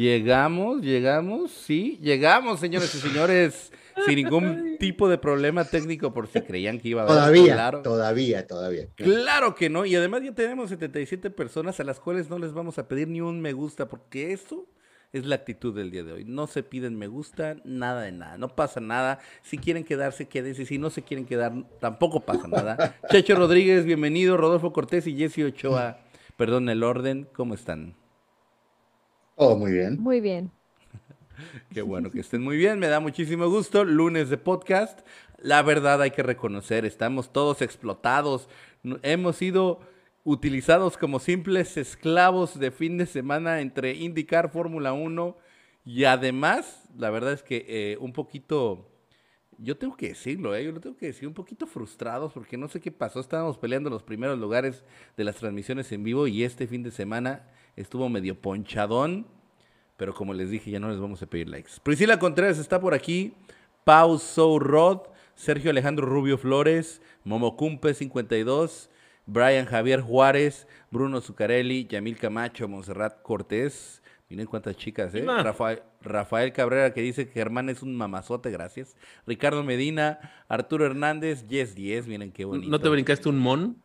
Llegamos, llegamos, sí, llegamos, señores y señores, sin ningún tipo de problema técnico por si creían que iba a haber. Todavía, claro. todavía, todavía. Claro que no, y además ya tenemos 77 personas a las cuales no les vamos a pedir ni un me gusta, porque eso es la actitud del día de hoy. No se piden me gusta, nada de nada, no pasa nada. Si quieren quedarse, quédense, si no se quieren quedar, tampoco pasa nada. Checho Rodríguez, bienvenido, Rodolfo Cortés y Jesse Ochoa, perdón el orden, ¿cómo están? Todo muy bien. Muy bien. Qué bueno que estén muy bien, me da muchísimo gusto. Lunes de podcast. La verdad hay que reconocer, estamos todos explotados. Hemos sido utilizados como simples esclavos de fin de semana entre IndyCar, Fórmula 1 y además, la verdad es que eh, un poquito, yo tengo que decirlo, eh, yo lo tengo que decir, un poquito frustrados porque no sé qué pasó. Estábamos peleando los primeros lugares de las transmisiones en vivo y este fin de semana estuvo medio ponchadón, pero como les dije, ya no les vamos a pedir likes. Priscila Contreras está por aquí, Pau So Rod, Sergio Alejandro Rubio Flores, Momocumpe 52, Brian Javier Juárez, Bruno Zucarelli, Yamil Camacho, Monserrat Cortés. Miren cuántas chicas, ¿eh? Rafael, Rafael, Cabrera que dice que Germán es un mamazote, gracias. Ricardo Medina, Arturo Hernández, Yes 10, miren qué bonito. ¿No te brincaste un mon?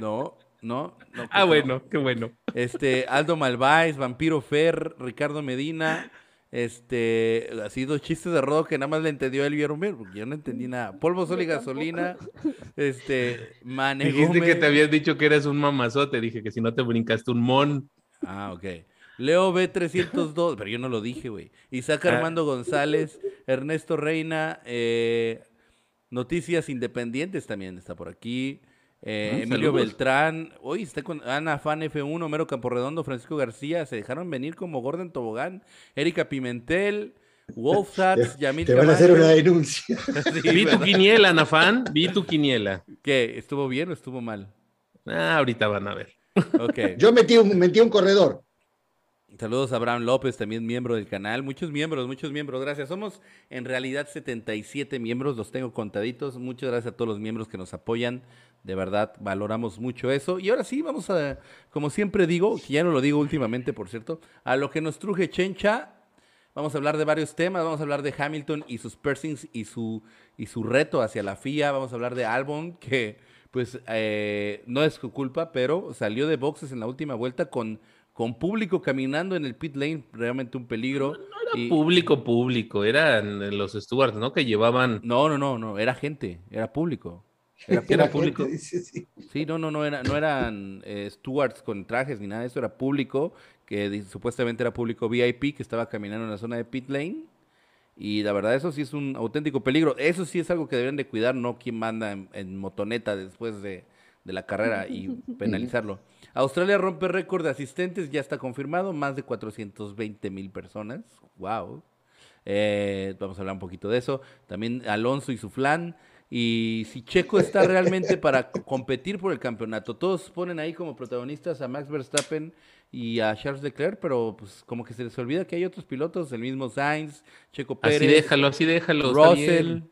No, ¿no? ah, bueno, qué bueno. Este, Aldo Malváez, Vampiro Fer, Ricardo Medina, este, así dos chistes de rodo que nada más le entendió él y porque yo no entendí nada. Polvo, sol y gasolina, este, Mane Dijiste que te habías dicho que eres un mamazote, dije que si no te brincaste un mon. Ah, ok. Leo B302, pero yo no lo dije, güey. Isaac ah. Armando González, Ernesto Reina, eh, Noticias Independientes también está por aquí. Eh, ah, Emilio Beltrán, hoy está con Ana Fan F1, Homero Camporredondo, Francisco García, se dejaron venir como Gordon Tobogán, Erika Pimentel, Wolfsats, Yamil Te van a hacer una denuncia. vi tu quiniela, Ana Fan, vi tu quiniela. ¿Qué? ¿Estuvo bien o estuvo mal? Ah, ahorita van a ver. Okay. Yo metí un, metí un corredor. Saludos a Abraham López, también miembro del canal. Muchos miembros, muchos miembros, gracias. Somos en realidad 77 miembros, los tengo contaditos. Muchas gracias a todos los miembros que nos apoyan. De verdad, valoramos mucho eso. Y ahora sí, vamos a, como siempre digo, que ya no lo digo últimamente, por cierto, a lo que nos truje Chencha. Vamos a hablar de varios temas. Vamos a hablar de Hamilton y sus piercings y su, y su reto hacia la FIA. Vamos a hablar de Albon, que pues eh, no es su culpa, pero salió de boxes en la última vuelta con con público caminando en el pit lane, realmente un peligro. No, era público, público, eran los stewards, ¿no? Que llevaban. No, no, no, no, era gente, era público. Era, público. sí. no, no, no, era, no eran eh, stewards con trajes ni nada de eso, era público, que supuestamente era público VIP que estaba caminando en la zona de pit lane. Y la verdad, eso sí es un auténtico peligro. Eso sí es algo que deben de cuidar, no quien manda en, motoneta después de, de la carrera y penalizarlo. Australia rompe récord de asistentes, ya está confirmado, más de 420 mil personas. ¡Wow! Eh, vamos a hablar un poquito de eso. También Alonso y su flan. Y si Checo está realmente para competir por el campeonato. Todos ponen ahí como protagonistas a Max Verstappen y a Charles Leclerc, pero pues como que se les olvida que hay otros pilotos, el mismo Sainz, Checo Pérez. Así déjalo, así déjalo. Russell,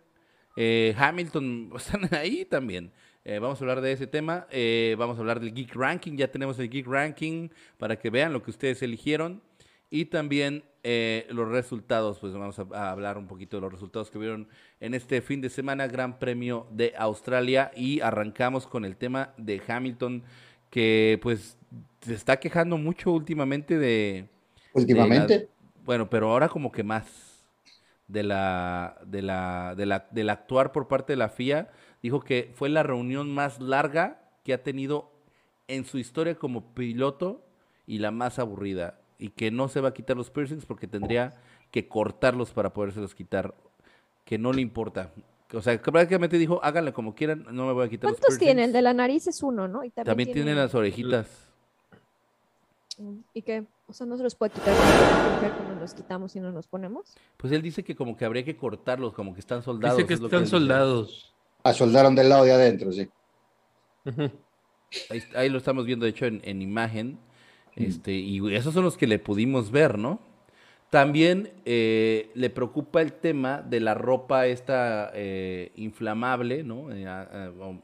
eh, Hamilton, están ahí también. Eh, vamos a hablar de ese tema. Eh, vamos a hablar del Geek Ranking. Ya tenemos el Geek Ranking para que vean lo que ustedes eligieron. Y también eh, los resultados, pues vamos a, hablar un poquito de los resultados que vieron en este fin de semana, Gran Premio de Australia. Y arrancamos con el tema de Hamilton, que pues se está quejando mucho últimamente de... Últimamente. bueno, pero ahora como que más de la, de la, de la, del actuar por parte de la FIA dijo que fue la reunión más larga que ha tenido en su historia como piloto y la más aburrida. Y que no se va a quitar los piercings porque tendría que cortarlos para podérselos quitar. Que no le importa. O sea, prácticamente dijo, háganle como quieran, no me voy a quitar los piercings. ¿Cuántos tiene? El de la nariz es uno, ¿no? Y también, tiene... las orejitas. ¿Y qué? O sea, no se los puede quitar cuando los quitamos y no nos ponemos. Pues él dice que como que habría que cortarlos, como que están soldados. Dice que están soldados. A soldaron del lado de adentro, sí. ahí, lo estamos viendo, de hecho, en, imagen. Este, y esos son los que le pudimos ver, ¿no? También eh, le preocupa el tema de la ropa esta eh, inflamable, ¿no? Eh,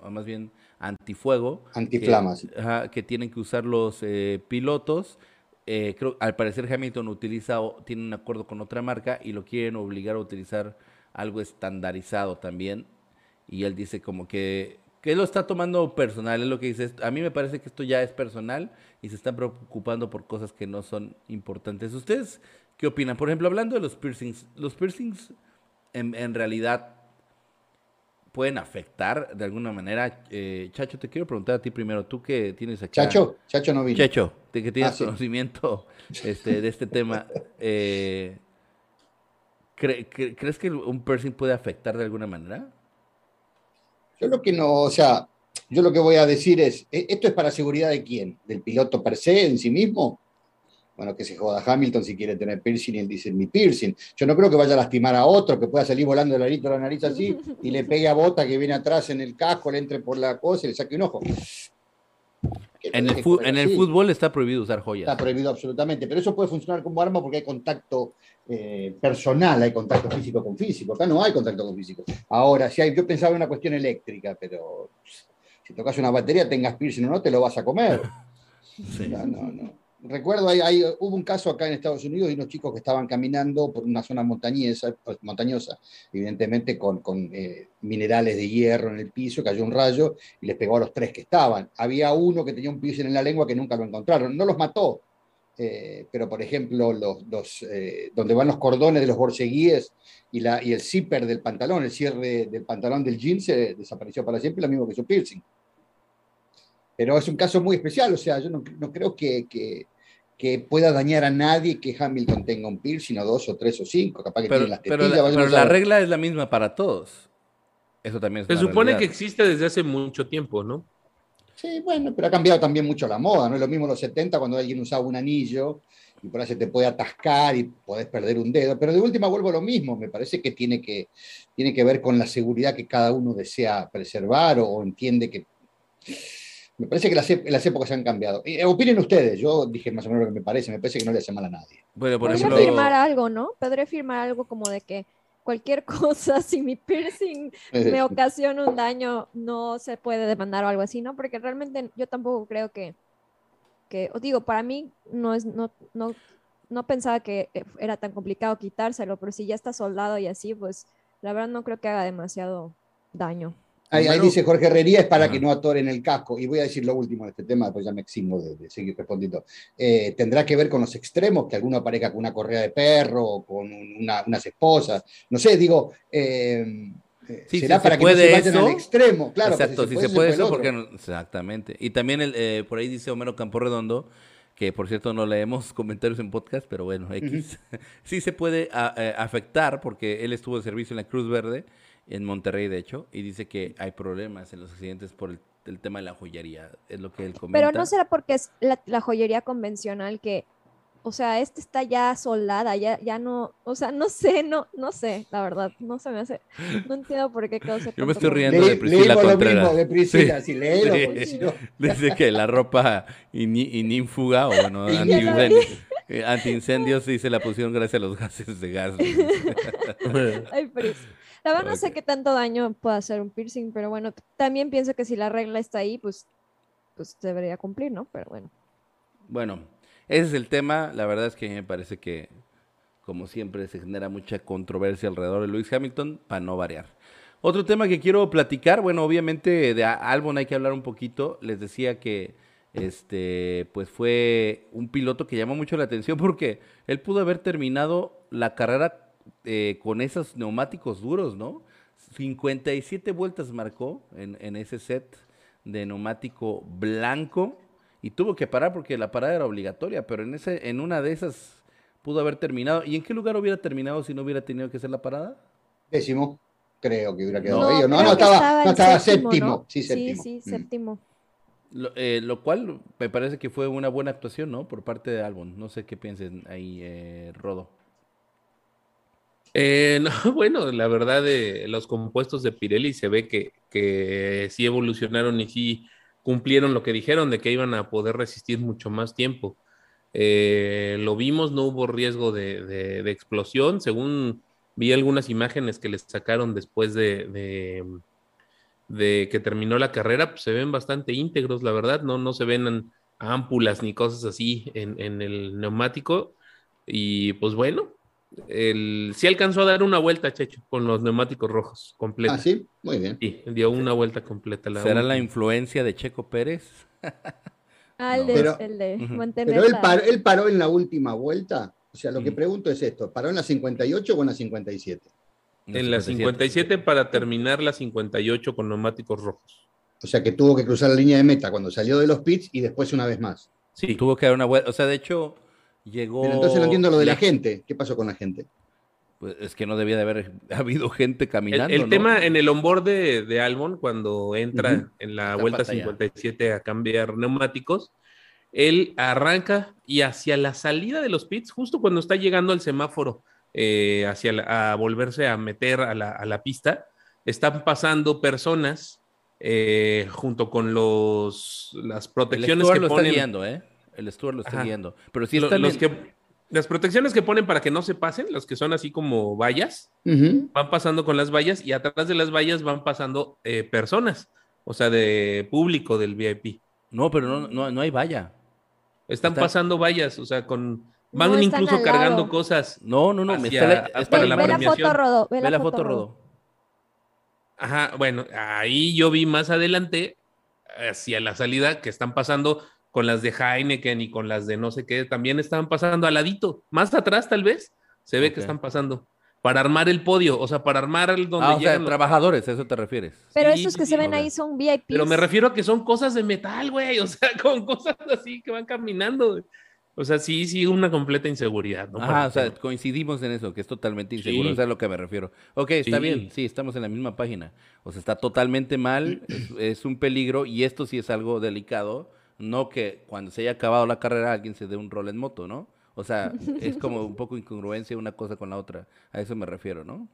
más bien antifuego. Antiflamas. Que, que tienen que usar los eh, pilotos. Eh, creo, al parecer Hamilton utiliza, tiene un acuerdo con otra marca y lo quieren obligar a utilizar algo estandarizado también. Y él dice como que, que lo está tomando personal, es lo que dice. A mí me parece que esto ya es personal y se están preocupando por cosas que no son importantes. ¿Ustedes qué opinan? Por ejemplo, hablando de los piercings, los piercings en, en realidad pueden afectar de alguna manera. Eh, Chacho, te quiero preguntar a ti primero, tú que tienes aquí. Chacho, Chacho no vino. Chacho, de que tienes ah, conocimiento este, de este tema. Eh, ¿Crees que un piercing puede afectar de alguna manera? Yo lo que no, o sea, yo lo que voy a decir es, ¿e-, ¿esto es para seguridad de quién? ¿Del piloto per se en sí mismo? bueno, que se joda Hamilton si quiere tener piercing y él dice mi piercing. Yo no creo que vaya a lastimar a otro, que pueda salir volando el arito de la nariz así y le pegue a Bota que viene atrás en el casco, le entre por la cosa y le saque un ojo. En el, en el, fútbol está prohibido usar joyas. Está prohibido absolutamente, pero eso puede funcionar como arma porque hay contacto eh, personal, hay contacto físico con físico. Acá no hay contacto con físico. Ahora, si hay, yo pensaba en una cuestión eléctrica, pero si tocas una batería, tengas piercing o no, te lo vas a comer. No, no, no recuerdo, hay, hubo un caso acá en Estados Unidos de unos chicos que estaban caminando por una zona montañosa, pues, montañosa evidentemente con, eh, minerales de hierro en el piso, cayó un rayo y les pegó a los tres que estaban. Había uno que tenía un piercing en la lengua que nunca lo encontraron, no los mató, eh, pero por ejemplo, los, eh, donde van los cordones de los borseguíes y, la, y el zipper del pantalón, el cierre del pantalón del jeans, se desapareció para siempre, lo mismo que su piercing. Pero es un caso muy especial, o sea, yo no, creo que, que, pueda dañar a nadie que Hamilton tenga un piercing o dos o tres o cinco, capaz que pero, las Pero, la, regla es la misma para todos. Eso también Se supone que existe desde hace mucho tiempo, ¿no? Sí, bueno, pero ha cambiado también mucho la moda, no es lo mismo en los 70 cuando alguien usaba un anillo y por ahí se te puede atascar y podés perder un dedo, pero de última vuelvo a lo mismo, me parece que tiene que, tiene que ver con la seguridad que cada uno desea preservar o entiende que me parece que las, las épocas han cambiado. Eh, opinen ustedes, yo dije más o menos lo que me parece, me parece que no le hace mal a nadie. Bueno, por ejemplo... firmar algo, ¿no? Podría firmar algo como de que cualquier cosa, si mi piercing me ocasiona un daño, no se puede demandar o algo así, ¿no? Porque realmente yo tampoco creo que, que os digo, para mí no es, no, no, no pensaba que era tan complicado quitárselo, pero si ya está soldado y así, pues la verdad no creo que haga demasiado daño. Ahí, dice Jorge Herrería, es para que no atoren el casco. Y voy a decir lo último en este tema, pues ya me eximo de, seguir respondiendo. Eh, tendrá que ver con los extremos, que alguno aparezca con una correa de perro o con unas esposas. No sé, digo, eh, eh, será para que no se vayan al extremo. Claro, Exacto, si se puede, eso, porque exactamente. Y también el, por ahí dice Homero Camporredondo, que por cierto no leemos comentarios en podcast, pero bueno, X, sí se puede afectar porque él estuvo de servicio en la Cruz Verde en Monterrey, de hecho, y dice que hay problemas en los accidentes por el, tema de la joyería, es lo que él comenta. Pero no será porque es la, joyería convencional que, o sea, este está ya soldada, ya, ya no, o sea, no sé, no, no sé, la verdad, no se me hace, no entiendo por qué causa Yo me estoy riendo de Priscila le, Contreras. de Priscila, sí, Dice que la ropa inífuga o bueno, eh, anti-incendios sí se la pusieron gracias a los gases de gas. Ay, Priscila. La verdad no sé qué tanto daño puede hacer un piercing, pero bueno, también pienso que si la regla está ahí, pues, pues debería cumplir, ¿no? Pero bueno. Bueno, ese es el tema. La verdad es que me parece que, como siempre, se genera mucha controversia alrededor de Lewis Hamilton, para no variar. Otro tema que quiero platicar, bueno, obviamente de Albon hay que hablar un poquito. Les decía que este, pues fue un piloto que llamó mucho la atención porque él pudo haber terminado la carrera eh, con esos neumáticos duros, ¿no? 57 vueltas marcó en, ese set de neumático blanco y tuvo que parar porque la parada era obligatoria, pero en, ese, en una de esas pudo haber terminado. ¿Y en qué lugar hubiera terminado si no hubiera tenido que hacer la parada? Décimo, creo que hubiera quedado ahí. No, no, estaba, séptimo. Sí, séptimo. Sí, sí, séptimo. Lo, eh, lo, cual me parece que fue una buena actuación, ¿no? Por parte de Albon. No sé qué piensen ahí, eh, Rodo. Eh, no, bueno, la verdad, de los compuestos de Pirelli se ve que, que sí evolucionaron y sí cumplieron lo que dijeron de que iban a poder resistir mucho más tiempo. Eh, lo vimos, no hubo riesgo de, explosión, según vi algunas imágenes que les sacaron después de, de que terminó la carrera, pues se ven bastante íntegros, la verdad, no, no se ven ámpulas ni cosas así en, el neumático. Y pues bueno, el, sí alcanzó a dar una vuelta, Checho, con los neumáticos rojos completa. Ah, sí, muy bien. Sí, dio una vuelta completa. La ¿Será la influencia de Checo Pérez? ah, el de, pero, el de mantener Pero él paró, él paró en la última vuelta. O sea, lo que pregunto es esto, ¿paró en la 58 o en la 57? En la 57 para terminar la 58 con neumáticos rojos. O sea que tuvo que cruzar la línea de meta cuando salió de los pits y después una vez más. Sí, tuvo que dar una vuelta. O sea, de hecho, llegó. Pero entonces no entiendo lo de la gente. ¿Qué pasó con la gente? Pues es que no debía de haber habido gente caminando. El, tema en el onboard de, de Albon, cuando entra en la vuelta 57 a cambiar neumáticos, él arranca y hacia la salida de los pits, justo cuando está llegando al semáforo, eh, hacia a volverse a meter a la, a la pista, están pasando personas eh, junto con los las protecciones el que lo ponen. Está guiando, ¿eh? El Stuart lo está guiando. Pero sí están los que las protecciones que ponen para que no se pasen, los que son así como vallas, van pasando con las vallas y atrás de las vallas van pasando eh, personas, o sea, de público del VIP. No, pero no, no, no hay valla. Están pasando vallas, o sea, con van incluso cargando cosas. No, no, no, hacia, para la, ve la foto, Rodo. Ve, la, foto, Rodo. Ajá, bueno, ahí yo vi más adelante, hacia la salida, que están pasando con las de Heineken y con las de no sé qué, también estaban pasando al ladito, más atrás tal vez, se ve que están pasando. Para armar el podio, o sea, para armar el donde ah, o sea, trabajadores, ¿a eso te refieres? Pero esos que se ven ahí son VIP. Pero me refiero a que son cosas de metal, güey, o sea, con cosas así que van caminando. O sea, sí, sí, una completa inseguridad. ¿no? Ah, o sea, coincidimos en eso, que es totalmente inseguro, eso es a lo que me refiero. Ok, está bien, sí, estamos en la misma página. O sea, está totalmente mal, es, un peligro y esto sí es algo delicado, no que cuando se haya acabado la carrera alguien se dé un rol en moto, ¿no? O sea, es como un poco incongruencia una cosa con la otra, a eso me refiero, ¿no?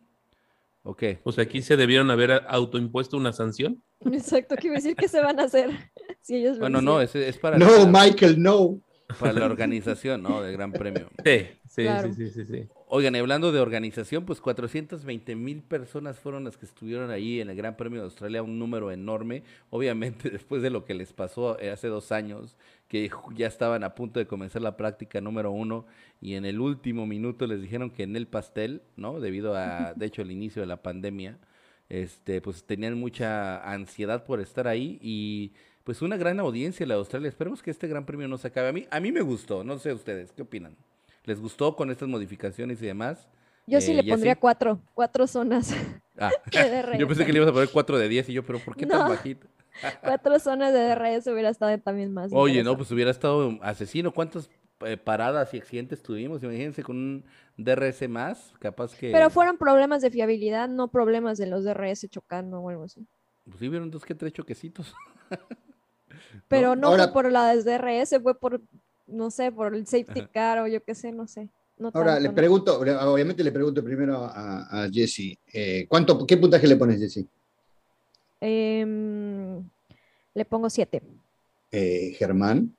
Ok. O sea, aquí se debieron haber autoimpuesto una sanción. Exacto, quiero decir que se van a hacer si ellos Bueno, no, es, es para... No, Michael, no. Para la organización, ¿no? Del Gran Premio. Sí, sí, sí, sí, sí, Oigan, y hablando de organización, pues 420 mil personas fueron las que estuvieron ahí en el Gran Premio de Australia, un número enorme. Obviamente, después de lo que les pasó eh, hace dos años, que ya estaban a punto de comenzar la práctica número uno y en el último minuto les dijeron que en el pastel, ¿no? Debido a, de hecho, el inicio de la pandemia, este, pues tenían mucha ansiedad por estar ahí y pues una gran audiencia la de Australia. Esperemos que este gran premio no se acabe. A mí, a mí me gustó, no sé ustedes, ¿qué opinan? ¿Les gustó con estas modificaciones y demás? Yo sí eh, le pondría cuatro, cuatro zonas. Ah, yo pensé que le ibas a poner cuatro de diez y yo, pero ¿por qué tan bajito? cuatro zonas de DRS hubiera estado también más. Oye, no, pues hubiera estado asesino. ¿Cuántas eh, paradas y accidentes tuvimos? Imagínense con un DRS más, capaz que... Pero fueron problemas de fiabilidad, no problemas de los DRS chocando o algo así. Pues sí, vieron dos que tres choquecitos. Pero no, fue por la DRS, fue por, no sé, por el safety car o yo qué sé, no sé. ahora le pregunto, obviamente le pregunto primero a, a Jesse, eh, ¿cuánto, ¿qué puntaje le pones, Jesse? Em, le pongo siete. Eh, Germán.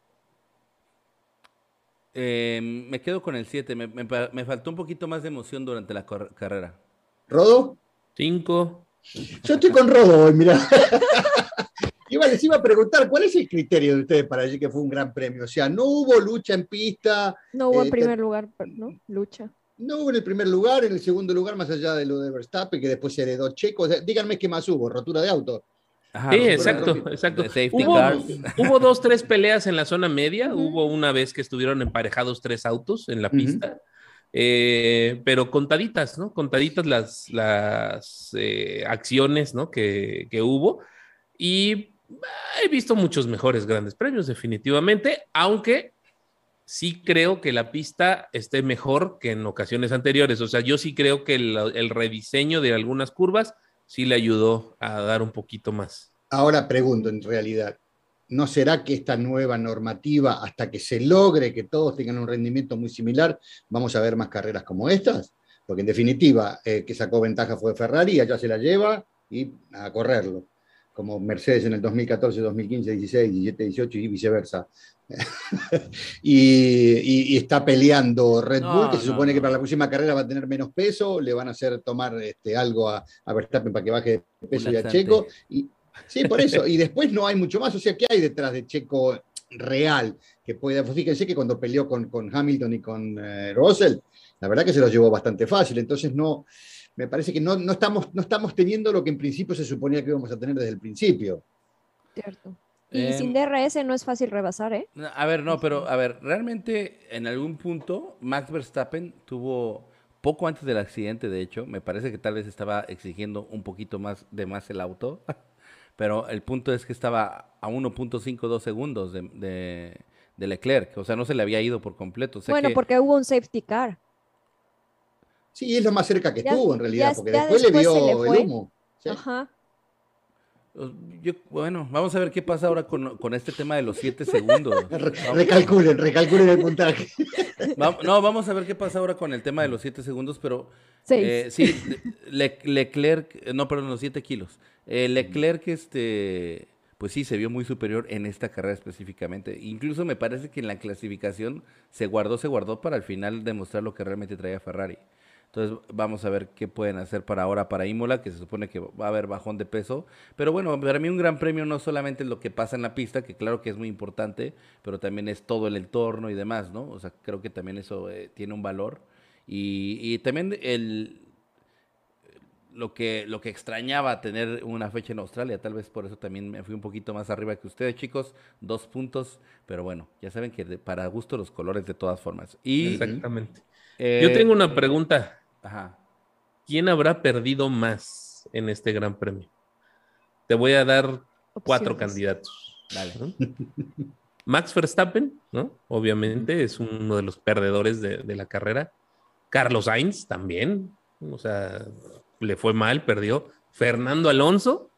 Em, me quedo con el 7. Me, faltó un poquito más de emoción durante la carrera. ¿Rodo? Cinco. Yo estoy con Rodo hoy, mira. Iba, les iba a preguntar, ¿cuál es el criterio de ustedes para decir que fue un gran premio? O sea, no hubo lucha en pista. No hubo en eh, primer lugar, ¿no? Lucha. No hubo en el primer lugar, en el segundo lugar, más allá de lo de Verstappen, que después se heredó Checo. díganme qué más hubo, rotura de auto. sí, exacto, exacto. Hubo, dos, tres peleas en la zona media. Hubo una vez que estuvieron emparejados tres autos en la pista. Eh, pero contaditas, ¿no? Contaditas las, las eh, acciones, ¿no? Que, que hubo. Y he visto muchos mejores grandes premios, definitivamente, aunque sí creo que la pista esté mejor que en ocasiones anteriores. O sea, yo sí creo que el, rediseño de algunas curvas sí le ayudó a dar un poquito más. Ahora pregunto, en realidad, ¿no será que esta nueva normativa, hasta que se logre que todos tengan un rendimiento muy similar, vamos a ver más carreras como estas? Porque en definitiva, eh, que sacó ventaja fue Ferrari, allá se la lleva y a correrlo como Mercedes en el 2014, 2015, 16, 17, 18 y viceversa. y, está peleando Red Bull, que se supone que para la próxima carrera va a tener menos peso, le van a hacer tomar este, algo a, Verstappen para que baje de peso y a Checo. Y, Sí, por eso. Y después no hay mucho más. O sea, ¿qué hay detrás de Checo real? Que puede, fíjense que cuando peleó con, con Hamilton y con eh, Russell, la verdad que se lo llevó bastante fácil. Entonces, no, me parece que no, no, estamos, no estamos teniendo lo que en principio se suponía que íbamos a tener desde el principio. Cierto. Y sin DRS no es fácil rebasar, ¿eh? A ver, no, pero a ver, realmente en algún punto Max Verstappen tuvo poco antes del accidente, de hecho, me parece que tal vez estaba exigiendo un poquito más de más el auto, pero el punto es que estaba a 1.52 segundos de, de, Leclerc, o sea, no se le había ido por completo. bueno, porque hubo un safety car. Sí, es lo más cerca que estuvo en realidad, porque después, le vio el humo. Ajá. Yo, bueno, vamos a ver qué pasa ahora con, con este tema de los siete segundos. recalculen, recalculen el puntaje. no, vamos a ver qué pasa ahora con el tema de los siete segundos, pero eh, sí, Leclerc, no, perdón, los siete kilos. Eh, Leclerc, este, pues sí, se vio muy superior en esta carrera específicamente. Incluso me parece que en la clasificación se guardó, se guardó para al final demostrar lo que realmente traía Ferrari. Entonces vamos a ver qué pueden hacer para ahora para Imola, que se supone que va a haber bajón de peso. Pero bueno, para mí un gran premio no solamente es lo que pasa en la pista, que claro que es muy importante, pero también es todo el entorno y demás, ¿no? O sea, creo que también eso eh, tiene un valor. Y, también el, lo que, lo que extrañaba tener una fecha en Australia, tal vez por eso también me fui un poquito más arriba que ustedes, chicos, dos puntos, pero bueno, ya saben que para gusto los colores de todas formas. Y, Exactamente. Yo tengo una pregunta. ¿Quién habrá perdido más en este gran premio? Te voy a dar cuatro candidatos. Max Verstappen, ¿no? Obviamente es uno de los perdedores de, de, la carrera. Carlos Sainz también, o sea, le fue mal, perdió. Fernando Alonso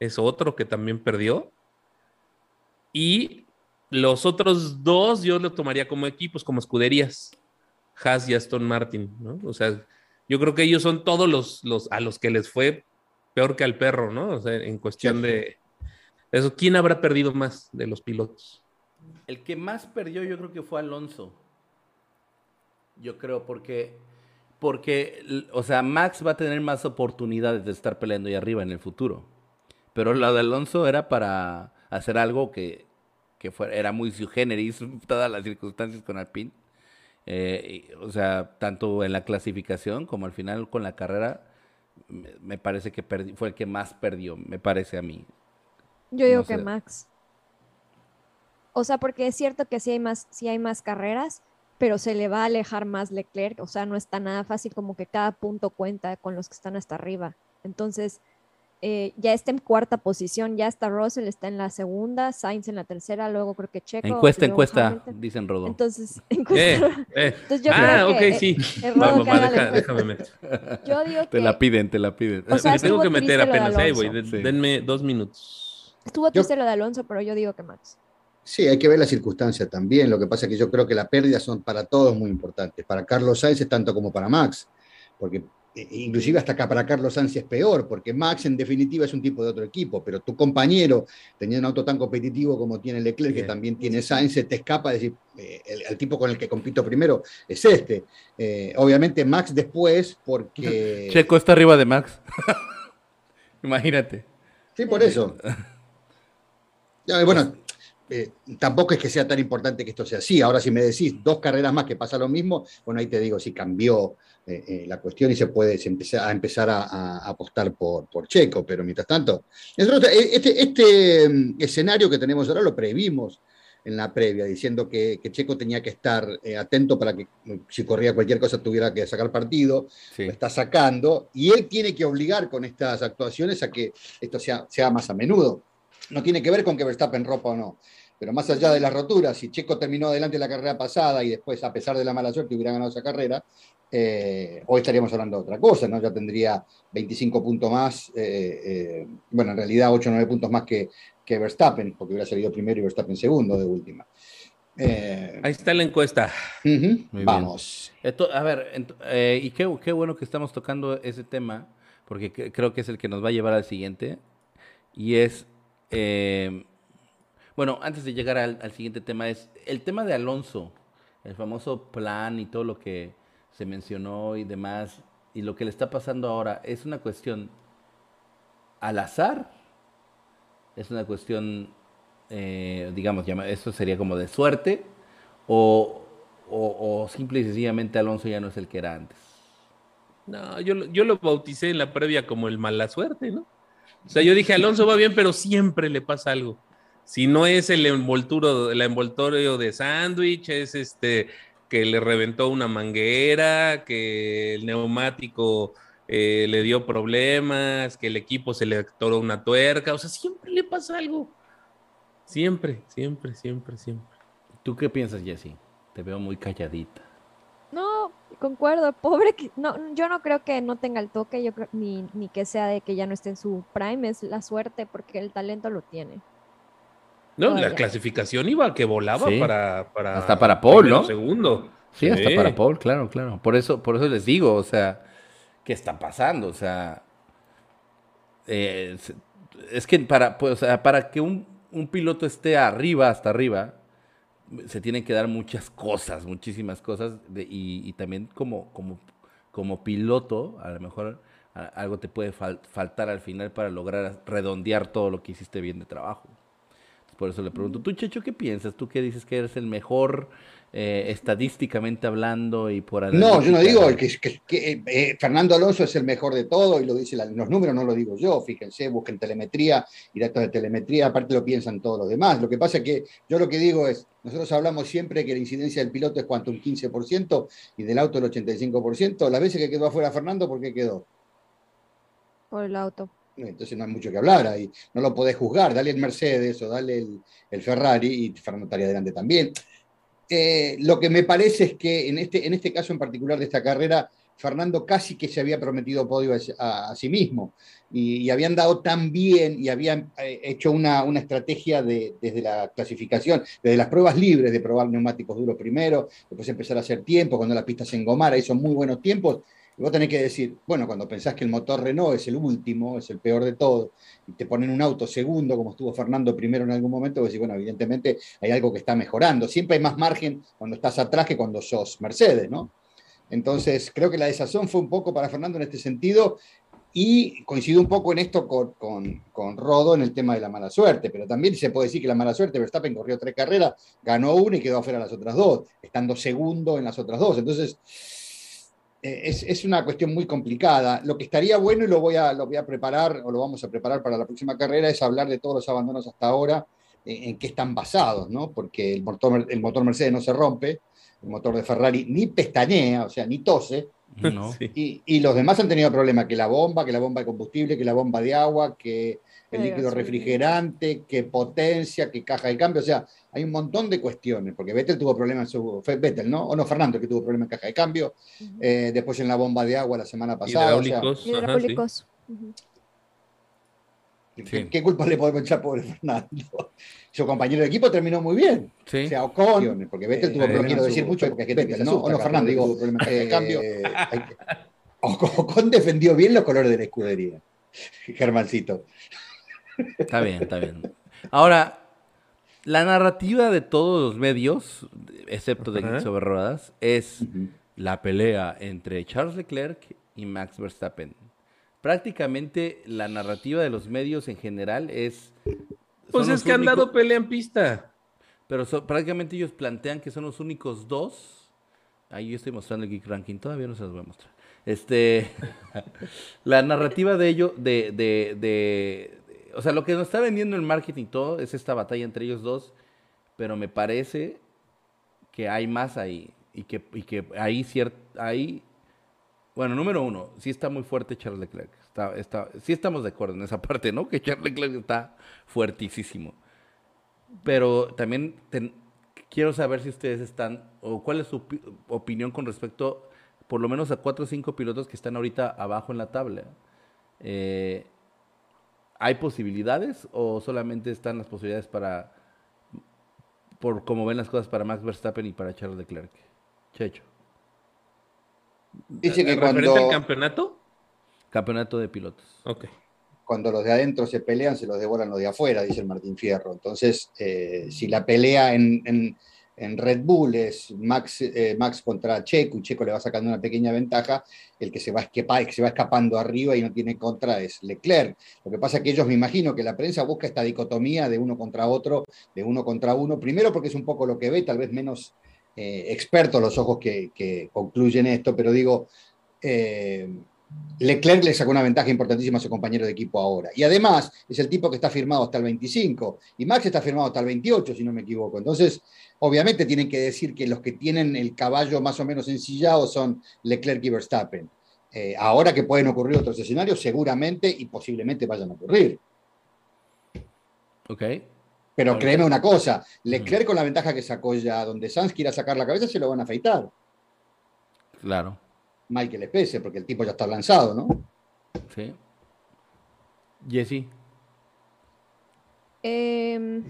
es otro que también perdió. Y los otros dos yo lo tomaría como equipos, como escuderías. Haas y Aston Martin, ¿no? O sea, yo creo que ellos son todos los, los a los que les fue peor que al perro, ¿no? O sea, en cuestión de eso, ¿quién habrá perdido más de los pilotos? El que más perdió yo creo que fue Alonso. Yo creo porque porque o sea, Max va a tener más oportunidades de estar peleando ahí arriba en el futuro. Pero la de Alonso era para hacer algo que, que fuera, era muy su generis, todas las circunstancias con Alpine. Eh, o sea, tanto en la clasificación como al final con la carrera, me, parece que fue el que más perdió, me parece a mí. Yo digo que Max. O sea, porque es cierto que sí hay más, sí hay más carreras, pero se le va a alejar más Leclerc. O sea, no está nada fácil como que cada punto cuenta con los que están hasta arriba. Entonces, eh, ya está en cuarta posición, ya está Russell, está en la segunda, Sainz en la tercera, luego creo que Checo. Encuesta, encuesta, dicen Rodo. Entonces, encuesta. Eh, eh. Entonces yo ah, ok, sí. Vamos, déjame meter. Yo digo que... Te la piden, te la piden. O sea, tengo que meter apenas ahí, güey. Denme dos minutos. Estuvo triste lo de Alonso, pero yo digo que Max. Sí, hay que ver la circunstancia también. Lo que pasa es que yo creo que las pérdidas son para todos muy importantes. Para Carlos Sainz tanto como para Max. Porque eh, inclusive hasta acá para Carlos Sainz es peor, porque Max en definitiva es un tipo de otro equipo, pero tu compañero, teniendo un auto tan competitivo como tiene Leclerc, que también tiene Sainz, te escapa decir, eh, el, tipo con el que compito primero es este. Eh, obviamente Max después, porque... Checo está arriba de Max. Imagínate. Sí, por eso. bueno, tampoco es que sea tan importante que esto sea así. Ahora, si me decís dos carreras más que pasa lo mismo, bueno, ahí te digo, si cambió eh, eh, la cuestión y se puede empezar, a empezar a, apostar por, por, Checo, pero mientras tanto, este, este mm, escenario que tenemos ahora lo previmos en la previa, diciendo que, Checo tenía que estar eh, atento para que mm, si corría cualquier cosa tuviera que sacar partido, lo está sacando, y él tiene que obligar con estas actuaciones a que esto sea, sea más a menudo. No tiene que ver con que Verstappen ropa o no. Pero más allá de las roturas, si Checo terminó adelante la carrera pasada y después, a pesar de la mala suerte, hubiera ganado esa carrera, eh, hoy estaríamos hablando de otra cosa, ¿no? Ya tendría 25 puntos más, eh, eh, bueno, en realidad 8 o 9 puntos más que, que, Verstappen, porque hubiera salido primero y Verstappen segundo de última. Ahí está la encuesta. Vamos. Esto, a ver, y qué, qué, bueno que estamos tocando ese tema, porque creo que es el que nos va a llevar al siguiente, y es bueno, antes de llegar al, siguiente tema, es el tema de Alonso, el famoso plan y todo lo que se mencionó y demás, y lo que le está pasando ahora, ¿es una cuestión al azar es una cuestión, eh, digamos, eso sería como de suerte, o, o, simple y sencillamente Alonso ya no es el que era antes. No, yo, yo lo bauticé en la previa como el mala suerte, ¿no? O sea, yo dije, Alonso va bien, pero siempre le pasa algo. Si no es el envoltorio, el envoltorio de sándwich, es este que le reventó una manguera, que el neumático eh, le dio problemas, que el equipo se le atoró una tuerca, o sea, siempre le pasa algo. Siempre, siempre, siempre, siempre. ¿Tú qué piensas, Jessy? Te veo muy calladita. No, concuerdo, pobre, no, yo no creo que no tenga el toque, yo creo, ni, ni que sea de que ya no esté en su prime, es la suerte, porque el talento lo tiene. No, la clasificación iba que volaba para, para, Hasta para Paul, ¿no? Segundo. Sí, hasta para Paul, claro, claro. Por eso, por eso les digo, o sea, ¿qué está pasando? O sea, eh, es que para, pues, para que un, un, piloto esté arriba, hasta arriba, se tienen que dar muchas cosas, muchísimas cosas, y, y, también como, como, como piloto, a lo mejor algo te puede faltar al final para lograr redondear todo lo que hiciste bien de trabajo. Por eso le pregunto, tú Checho, ¿qué piensas? ¿Tú qué dices que eres el mejor eh, estadísticamente hablando y por No, yo no digo que, que, eh, Fernando Alonso es el mejor de todo y lo dicen los números, no lo digo yo, fíjense, busquen telemetría y datos de telemetría, aparte lo piensan todos los demás. Lo que pasa es que yo lo que digo es, nosotros hablamos siempre que la incidencia del piloto es cuanto un 15% y del auto el 85%. Las veces que quedó afuera Fernando, ¿por qué quedó? Por el auto. Entonces no hay mucho que hablar ahí, no lo podés juzgar, dale el Mercedes o dale el, Ferrari y Fernando estaría adelante también. Eh, lo que me parece es que en este, en este caso en particular de esta carrera, Fernando casi que se había prometido podio a, sí mismo. Y, habían dado tan bien y habían eh, hecho una, una estrategia de, desde la clasificación, desde las pruebas libres de probar neumáticos duros primero, después empezar a hacer tiempo, cuando la pista se engomara, hizo muy buenos tiempos y vos tenés que decir, bueno, cuando pensás que el motor Renault es el último, es el peor de todo, y te ponen un auto segundo, como estuvo Fernando primero en algún momento, vos decís, bueno, evidentemente hay algo que está mejorando. Siempre hay más margen cuando estás atrás que cuando sos Mercedes, ¿no? Entonces, creo que la desazón fue un poco para Fernando en este sentido, y coincido un poco en esto con, con, Rodo en el tema de la mala suerte, pero también se puede decir que la mala suerte, Verstappen corrió tres carreras, ganó una y quedó afuera las otras dos, estando segundo en las otras dos. Entonces, eh, es, una cuestión muy complicada. Lo que estaría bueno, y lo voy, a, lo voy a preparar, o lo vamos a preparar para la próxima carrera, es hablar de todos los abandonos hasta ahora, eh, en, qué están basados, ¿no? Porque el motor, el motor Mercedes no se rompe, el motor de Ferrari ni pestañea, o sea, ni tose. Y, y, los demás han tenido problemas, que la bomba, que la bomba de combustible, que la bomba de agua, que el líquido refrigerante, que potencia, que caja de cambio, o sea, hay un montón de cuestiones, porque Vettel tuvo problemas en su, Vettel, ¿no? O no, Fernando, que tuvo problemas en caja de cambio, eh, después en la bomba de agua la semana pasada. Hidráulicos. ¿Qué, culpa le podemos echar pobre Fernando? Su compañero de equipo terminó muy bien. Sí. O sea, Ocon, porque Vettel tuvo, problemas, quiero decir mucho, porque es que ¿no? O no, Fernando, digo, problemas de cambio. Eh, Ocon defendió bien los colores de la escudería. Germancito. Está bien, está bien. Ahora, la narrativa de todos los medios, excepto de sobre ruedas, es la pelea entre Charles Leclerc y Max Verstappen. Prácticamente la narrativa de los medios en general es... Pues es que han dado pelea en pista. Pero prácticamente ellos plantean que son los únicos dos. Ahí yo estoy mostrando el Geek Ranking, todavía no se los voy a mostrar. Este, la narrativa de ello, de, de, o sea, lo que nos está vendiendo el marketing todo es esta batalla entre ellos dos, pero me parece que hay más ahí y que, y que ahí, ahí, bueno, número uno, sí está muy fuerte Charles Leclerc. Está, está, sí estamos de acuerdo en esa parte, ¿no? Que Charles Leclerc está fuertísimo. Pero también quiero saber si ustedes están, o cuál es su opinión con respecto, por lo menos a cuatro o cinco pilotos que están ahorita abajo en la tabla. Eh, ¿Hay posibilidades o solamente están las posibilidades para, por cómo ven las cosas para Max Verstappen y para Charles Leclerc? Checho. Dice que cuando... el campeonato? Campeonato de pilotos. Ok. Cuando los de adentro se pelean, se los devoran los de afuera, dice el Martín Fierro. Entonces, eh, si la pelea en, en Red Bull es Max, eh, Max contra Checo y Checo le va sacando una pequeña ventaja, el que se va, que se va escapando arriba y no tiene contra es Leclerc. Lo que pasa es que ellos, me imagino que la prensa busca esta dicotomía de uno contra otro, de uno contra uno, primero porque es un poco lo que ve, tal vez menos eh, expertos los ojos que, concluyen esto, pero digo, eh, Leclerc le sacó una ventaja importantísima a su compañero de equipo ahora. Y además es el tipo que está firmado hasta el 25 y Max está firmado hasta el 28, si no me equivoco. Entonces, obviamente tienen que decir que los que tienen el caballo más o menos ensillado son Leclerc y Verstappen. Eh, ahora que pueden ocurrir otros escenarios, seguramente y posiblemente vayan a ocurrir. Ok. Pero créeme una cosa, Leclerc con la ventaja que sacó ya, donde Sanz quiera sacar la cabeza, se lo van a afeitar. Claro mal que le pese, porque el tipo ya está lanzado, ¿no? Sí. Jesse. Em,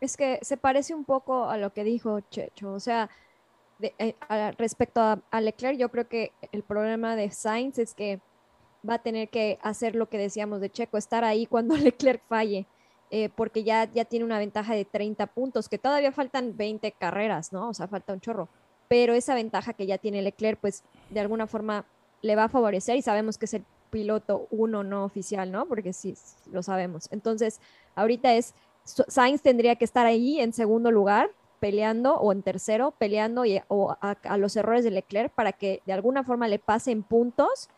es que se parece un poco a lo que dijo Checho. O sea, eh, respecto a, Leclerc, yo creo que el problema de Sainz es que va a tener que hacer lo que decíamos de Checo, estar ahí cuando Leclerc falle. Eh, porque ya, ya tiene una ventaja de 30 puntos, que todavía faltan 20 carreras, ¿no? O sea, falta un chorro pero esa ventaja que ya tiene Leclerc, pues de alguna forma le va a favorecer y sabemos que es el piloto uno no oficial, ¿no? Porque sí, lo sabemos. Entonces, ahorita es, Sainz tendría que estar ahí en segundo lugar peleando o en tercero peleando y, o a, los errores de Leclerc para que de alguna forma le pasen puntos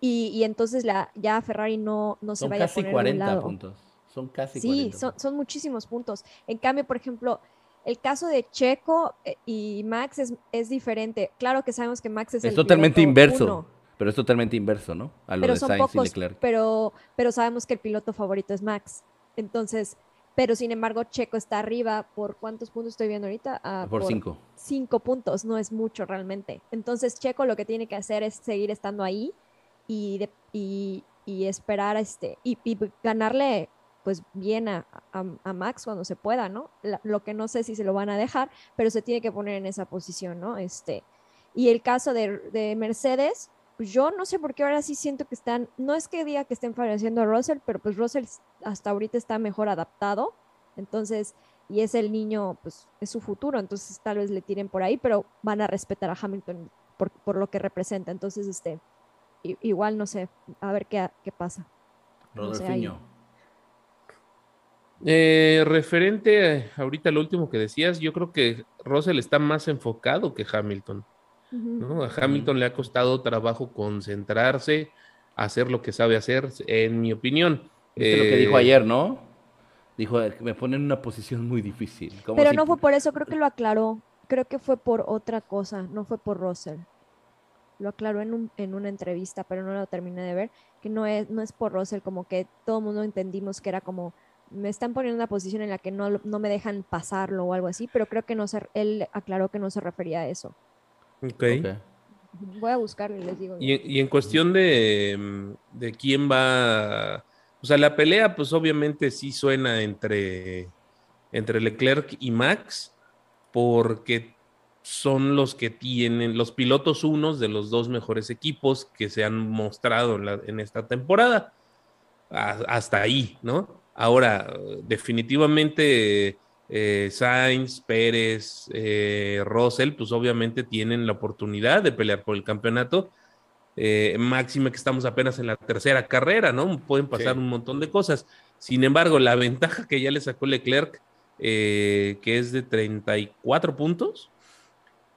y, entonces la, ya Ferrari no, no se vaya a poner 40 lado. puntos. Son casi sí, 40. Son, son muchísimos puntos. En cambio, por ejemplo, el caso de Checo eh, y Max es, diferente. Claro que sabemos que Max es, es totalmente inverso. Pero es totalmente inverso, ¿no? A lo pero de son Sainz y Leclerc. Pero, pero sabemos que el piloto favorito es Max. Entonces, pero sin embargo, Checo está arriba. ¿Por cuántos puntos estoy viendo ahorita? Ah, por, cinco. Cinco puntos, no es mucho realmente. Entonces, Checo lo que tiene que hacer es seguir estando ahí y, y, esperar este, y, y ganarle pues bien a, Max cuando se pueda, ¿no? lo que no sé si se lo van a dejar, pero se tiene que poner en esa posición, ¿no? Este, y el caso de, Mercedes, pues yo no sé por qué ahora sí siento que están, no es que diga que estén favoreciendo a Russell, pero pues Russell hasta ahorita está mejor adaptado, entonces, y es el niño, pues es su futuro, entonces tal vez le tiren por ahí, pero van a respetar a Hamilton por, lo que representa, entonces, este, igual no sé, a ver qué, qué pasa. Eh, referente a, ahorita lo último que decías, yo creo que Russell está más enfocado que Hamilton. A Hamilton le ha costado trabajo concentrarse, hacer lo que sabe hacer, en mi opinión. Es lo que dijo eh, ayer, ¿no? Dijo, me pone en una posición muy difícil. Pero no fue por eso, creo que lo aclaró. Creo que fue por otra cosa, no fue por Russell. Lo aclaró en, un, en una entrevista, pero no lo terminé de ver, que no es, no es por Russell, como que todo el mundo entendimos que era como me están poniendo en una posición en la que no, me dejan pasarlo o algo así, pero creo que no se, él aclaró que no se refería a eso. Ok. Voy a buscarlo y les digo. Y, en cuestión de, de, quién va, o sea, la pelea pues obviamente sí suena entre, entre Leclerc y Max, porque son los que tienen, los pilotos unos de los dos mejores equipos que se han mostrado en, en esta temporada. hasta ahí, ¿no? Ahora, definitivamente eh, Sainz, Pérez, eh, Russell, pues obviamente tienen la oportunidad de pelear por el campeonato. Eh, máxima que estamos apenas en la tercera carrera, ¿no? Pueden pasar un montón de cosas. Sin embargo, la ventaja que ya le sacó Leclerc, que es de 34 puntos,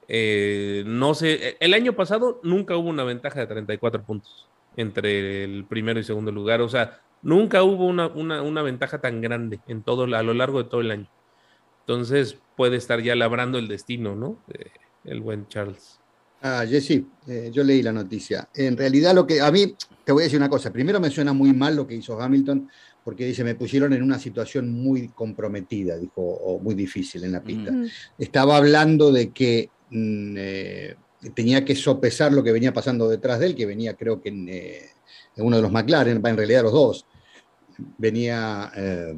no sé, el año pasado nunca hubo una ventaja de 34 puntos entre el primero y segundo lugar. O sea, Nunca hubo una, ventaja tan grande en todo, a lo largo de todo el año. Entonces puede estar ya labrando el destino, ¿no? el buen Charles. Ah, Jesse, eh, yo leí la noticia. En realidad lo que a mí, te voy a decir una cosa, primero me suena muy mal lo que hizo Hamilton, porque dice, me pusieron en una situación muy comprometida, dijo, o muy difícil en la pista. Estaba hablando de que mm, eh, tenía que sopesar lo que venía pasando detrás de él, que venía creo que en, eh, uno de los McLaren, en realidad los dos. Venía eh,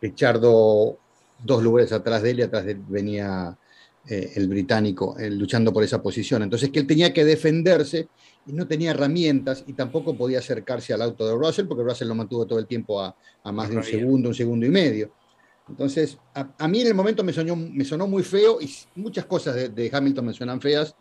Richardo dos lugares atrás de él y atrás de él venía eh, el británico luchando por esa posición. Entonces que él tenía que defenderse y no tenía herramientas y tampoco podía acercarse al auto de Russell porque Russell lo mantuvo todo el tiempo a, más de un segundo, un segundo y medio. Entonces, a, mí en el momento me, me sonó muy feo y muchas cosas de, de Hamilton me suenan feas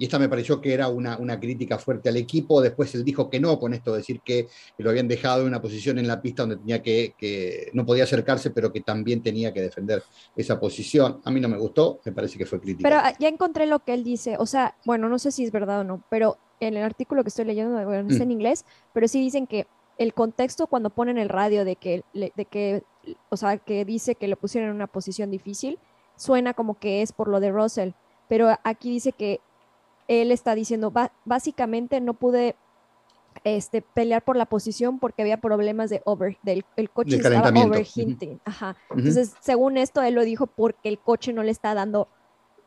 y esta me pareció que era una, una, crítica fuerte al equipo. Después él dijo que no, con esto decir que, lo habían dejado en una posición en la pista donde tenía que, que, no podía acercarse, pero que también tenía que defender esa posición. A mí no me gustó, me parece que fue crítica. Pero ah, ya encontré lo que él dice, o sea, bueno, no sé si es verdad o no, pero en el artículo que estoy leyendo, bueno, en mm. inglés, pero sí dicen que el contexto cuando ponen el radio de que, de que, o sea, que dice que lo pusieron en una posición difícil, suena como que es por lo de Russell, pero aquí dice que él está diciendo, básicamente no pude este, pelear por la posición porque había problemas de over, del el coche estaba overheating. Ajá. Entonces, según esto, él lo dijo porque el coche no le está dando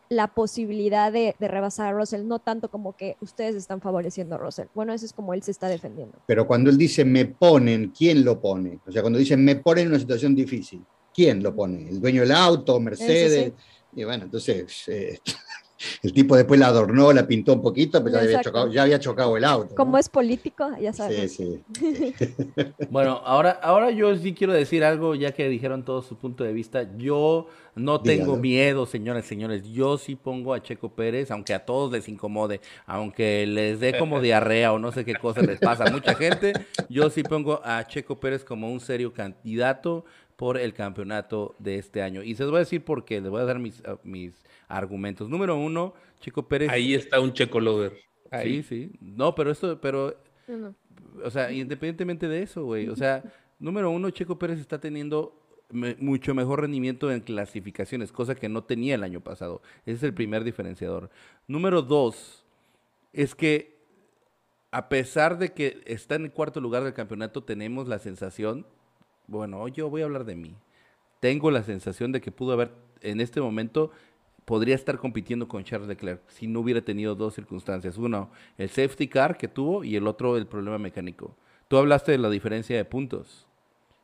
la posibilidad de, rebasar a Russell, no tanto como que ustedes están favoreciendo a Russell. Bueno, eso es como él se está defendiendo. Pero cuando él dice me ponen, ¿quién lo pone? O sea, cuando dice me ponen en una situación difícil, ¿quién lo pone? ¿El dueño del auto, Mercedes? Y bueno, entonces, eh, el tipo después la adornó, la pintó un poquito, pero ya había, chocado, el auto. Como es político, ya sabes. Sí, sí. bueno, ahora, ahora yo sí quiero decir algo, ya que dijeron todo su punto de vista. Yo no tengo miedo, señores, señores. Yo sí pongo a Checo Pérez, aunque a todos les incomode, aunque les dé como diarrea o no sé qué cosa les pasa a mucha gente, yo sí pongo a Checo Pérez como un serio candidato por el campeonato de este año. Y se los voy a decir porque les voy a dar mis, mis argumentos. Número uno, Checo Pérez. Ahí está un Checo Lover. Sí, sí. No, pero esto, pero. O sea, independientemente de eso, güey. O sea, número uno, Checo Pérez está teniendo mucho mejor rendimiento en clasificaciones, cosa que no tenía el año pasado. Ese es el primer diferenciador. Número dos, es que a pesar de que está en el cuarto lugar del campeonato, tenemos la sensación, bueno, yo voy a hablar de mí. Tengo la sensación de que pudo haber en este momento podría estar compitiendo con Charles Leclerc si no hubiera tenido dos circunstancias. Uno, el safety car que tuvo y el otro, el problema mecánico. Tú hablaste de la diferencia de puntos,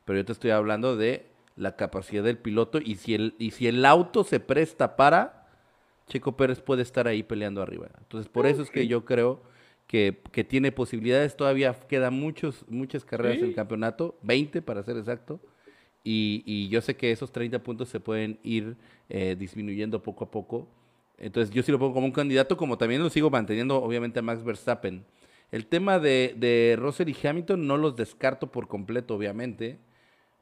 pero yo te estoy hablando de la capacidad del piloto y si el, y si el auto se presta para, Checo Pérez puede estar ahí peleando arriba. Entonces, por eso es que yo creo que, que tiene posibilidades. Todavía quedan muchos, muchas carreras en el campeonato, 20 para ser exacto. Y, y, yo sé que esos 30 puntos se pueden ir eh, disminuyendo poco a poco. Entonces yo sí lo pongo como un candidato, como también lo sigo manteniendo obviamente a Max Verstappen. El tema de, de Russell y Hamilton no los descarto por completo, obviamente,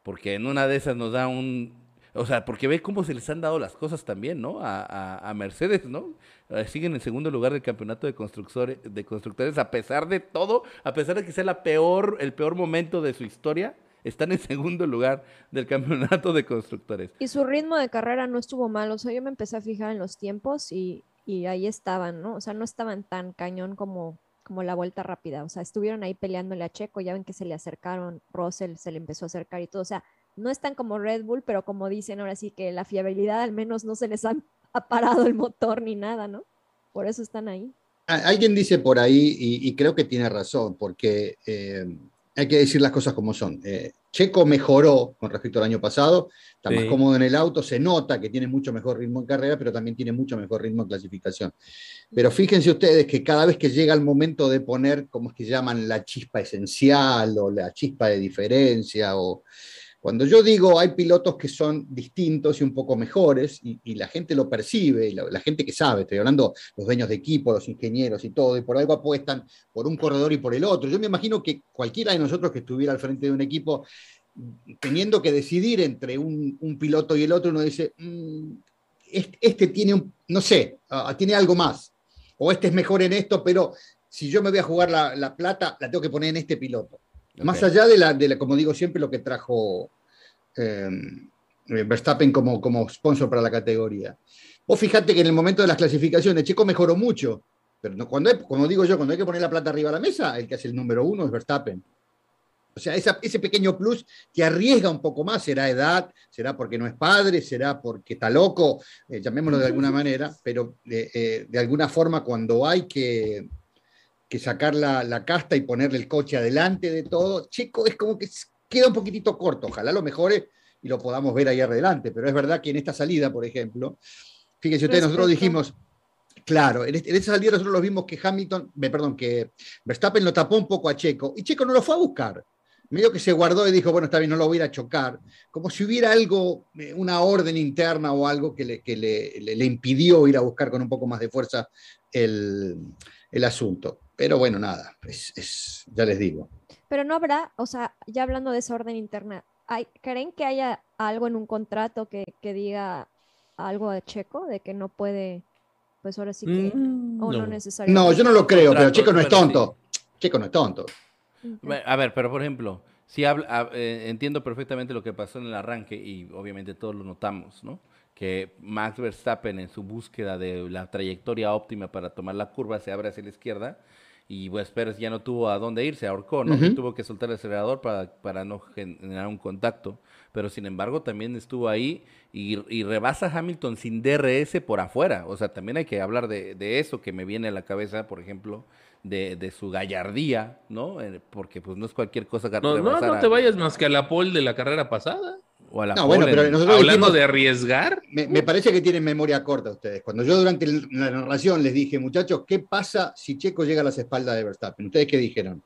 porque en una de esas nos da un... O sea, porque ve cómo se les han dado las cosas también, ¿no? A, a, Mercedes, ¿no? Eh, siguen en segundo lugar del campeonato de constructores, de constructores, a pesar de todo, a pesar de que sea la peor, el peor momento de su historia están en segundo lugar del campeonato de constructores. Y su ritmo de carrera no estuvo mal, o sea, yo me empecé a fijar en los tiempos y, ahí estaban, ¿no? O sea, no estaban tan cañón como, como la vuelta rápida, o sea, estuvieron ahí peleándole a Checo, ya ven que se le acercaron, Russell se le empezó a acercar y todo, o sea, no están como Red Bull, pero como dicen ahora sí que la fiabilidad al menos no se les ha, parado el motor ni nada, ¿no? Por eso están ahí. Alguien dice por ahí, y, creo que tiene razón, porque eh, hay que decir las cosas como son. Eh, Checo mejoró con respecto al año pasado, está más cómodo en el auto, se nota que tiene mucho mejor ritmo en carrera, pero también tiene mucho mejor ritmo en clasificación. Pero fíjense ustedes que cada vez que llega el momento de poner, como es que llaman, la chispa esencial o la chispa de diferencia o cuando yo digo hay pilotos que son distintos y un poco mejores, y, la gente lo percibe, y la, gente que sabe, estoy hablando los dueños de equipo, los ingenieros y todo, y por algo apuestan por un corredor y por el otro. Yo me imagino que cualquiera de nosotros que estuviera al frente de un equipo, teniendo que decidir entre un, piloto y el otro, uno dice, mm, este, tiene, un, no sé, ah, tiene algo más, o este es mejor en esto, pero si yo me voy a jugar la plata, la tengo que poner en este piloto. Más allá de la, de como digo siempre, lo que trajo eh, Verstappen como, como sponsor para la categoría. Vos fíjate que en el momento de las clasificaciones, Checo mejoró mucho, pero cuando como digo yo, cuando hay que poner la plata arriba de la mesa, el que hace el número uno es Verstappen. O sea, ese pequeño plus que arriesga un poco más, será edad, será porque no es padre, será porque está loco, eh, llamémoslo de alguna manera, pero eh, de alguna forma cuando hay que, que sacar la, casta y ponerle el coche adelante de todo. Checo es como que queda un poquitito corto, ojalá lo mejore y lo podamos ver ahí adelante, pero es verdad que en esta salida, por ejemplo, fíjense ustedes, nosotros dijimos, claro, en, este, esa salida nosotros lo vimos que Hamilton, perdón, que Verstappen lo tapó un poco a Checo y Checo no lo fue a buscar. medio que se guardó y dijo, bueno, está bien, no lo voy a ir a chocar, como si hubiera algo, eh, una orden interna o algo que le, que le, le, impidió ir a buscar con un poco más de fuerza el, el asunto. Pero bueno, nada, es, es, ya les digo. Pero no habrá, o sea, ya hablando de esa orden interna, ¿hay, ¿creen que haya algo en un contrato que, que diga algo de Checo, de que no puede, pues ahora sí que, mm, o no. no necesariamente? No, yo no lo creo, pero Checo no es tonto. Checo no es tonto. A ver, pero por ejemplo, si habla, eh, entiendo perfectamente lo que pasó en el arranque y obviamente todos lo notamos, ¿no? Que Max Verstappen en su búsqueda de la trayectoria óptima para tomar la curva se abre hacia la izquierda y pues Pérez ya no tuvo a dónde irse, ahorcó, ¿no? tuvo que soltar el acelerador para, para no generar un contacto. Pero sin embargo también estuvo ahí y, y, rebasa Hamilton sin DRS por afuera. O sea, también hay que hablar de, de eso que me viene a la cabeza, por ejemplo, de, de, su gallardía, ¿no? Eh, porque pues no es cualquier cosa que No, no, no te vayas más que a la pole de la carrera pasada. O a la no, bueno, pero nosotros Hablando de arriesgar. Me, me, parece que tienen memoria corta ustedes. Cuando yo durante la narración les dije, muchachos, ¿qué pasa si Checo llega a las espaldas de Verstappen? ¿Ustedes qué dijeron?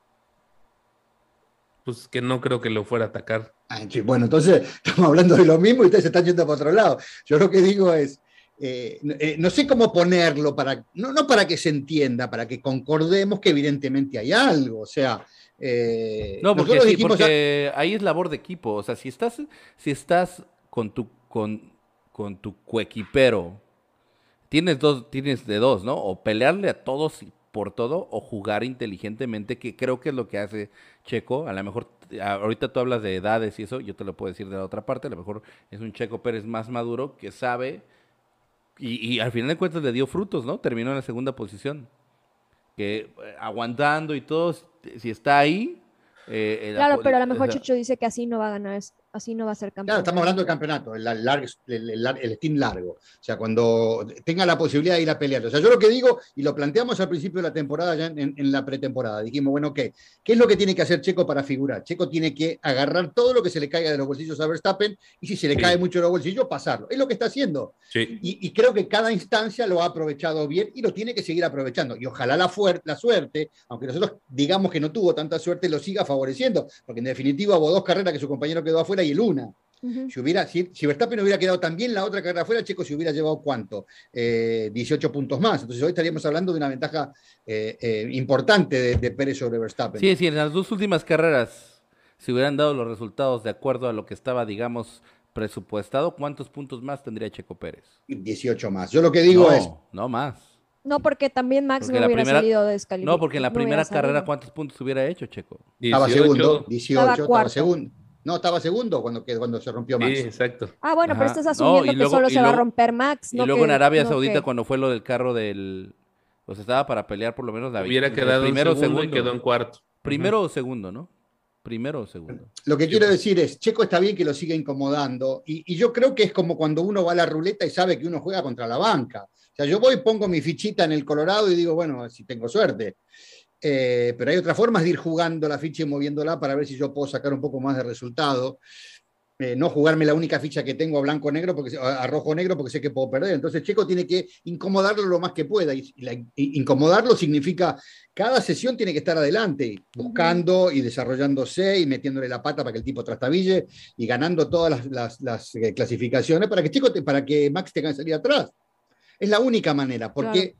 Pues que no creo que lo fuera a atacar. Ah, bueno, entonces estamos hablando de lo mismo y ustedes se están yendo para otro lado. Yo lo que digo es, eh, eh, no sé cómo ponerlo, para, no, no, para que se entienda, para que concordemos que evidentemente hay algo, o sea... Eh, no, porque, sí, porque ahí es labor de equipo, o sea, si estás, si estás con tu, con, con tu coequipero, tienes, dos, tienes de dos, ¿no? O pelearle a todos por todo o jugar inteligentemente, que creo que es lo que hace Checo. A lo mejor, ahorita tú hablas de edades y eso, yo te lo puedo decir de la otra parte, a lo mejor es un Checo Pérez más maduro que sabe y, al final de cuentas le dio frutos, ¿no? Terminó en la segunda posición. Que eh, aguantando y todo, si está ahí. Eh, claro, pero a lo mejor Chucho dice que así no va a ganar así no va a ser campeón. Claro, estamos hablando del campeonato, el, largo, el, el, steam largo. O sea, cuando tenga la posibilidad de ir a pelear. O sea, yo lo que digo, y lo planteamos al principio de la temporada, ya en, la pretemporada, dijimos, bueno, ¿qué? ¿Qué es lo que tiene que hacer Checo para figurar? Checo tiene que agarrar todo lo que se le caiga de los bolsillos a Verstappen y si se le cae mucho de los bolsillos, pasarlo. Es lo que está haciendo. Sí. Y, creo que cada instancia lo ha aprovechado bien y lo tiene que seguir aprovechando. Y ojalá la, la suerte, aunque nosotros digamos que no tuvo tanta suerte, lo siga favoreciendo, porque en definitiva hubo dos carreras que su compañero quedó afuera y el una. Si, hubiera, si, Verstappen hubiera quedado también la otra carrera afuera, Checo se hubiera llevado cuánto? 18 eh, puntos más. Entonces hoy estaríamos hablando de una ventaja eh, eh, importante de, Pérez sobre Verstappen. Sí, sí, en las dos últimas carreras, si hubieran dado los resultados de acuerdo a lo que estaba, digamos, presupuestado, ¿cuántos puntos más tendría Checo Pérez? 18 más. Yo lo que digo es... No, más. No, porque también Max no hubiera salido descalificado. No, porque en la primera carrera, ¿cuántos puntos hubiera hecho Checo? Estaba segundo, 18, estaba segundo. No, estaba segundo cuando, cuando se rompió Max. Sí, exacto. Ah, bueno, pero estás asumiendo que solo se va a romper Max. y luego en Arabia Saudita, cuando fue lo del carro del. Pues estaba para pelear por lo menos la Hubiera quedado primero en segundo, segundo, y quedó en cuarto. Primero o segundo, ¿no? Primero o segundo. Lo que quiero decir es, Checo está bien que lo siga incomodando. Y, y, yo creo que es como cuando uno va a la ruleta y sabe que uno juega contra la banca. O sea, yo voy, pongo mi fichita en el Colorado y digo, bueno, si tengo suerte. Eh, pero hay otras formas de ir jugando la ficha y moviéndola para ver si yo puedo sacar un poco más de resultado. Eh, no jugarme la única ficha que tengo a blanco-negro, porque a rojo-negro, porque sé que puedo perder. Entonces Checo tiene que incomodarlo lo más que pueda. Y, incomodarlo significa cada sesión tiene que estar adelante, buscando y desarrollándose y metiéndole la pata para que el tipo trastabille y ganando todas las, eh, clasificaciones para que Checo para que Max tenga que salir atrás. Es la única manera, porque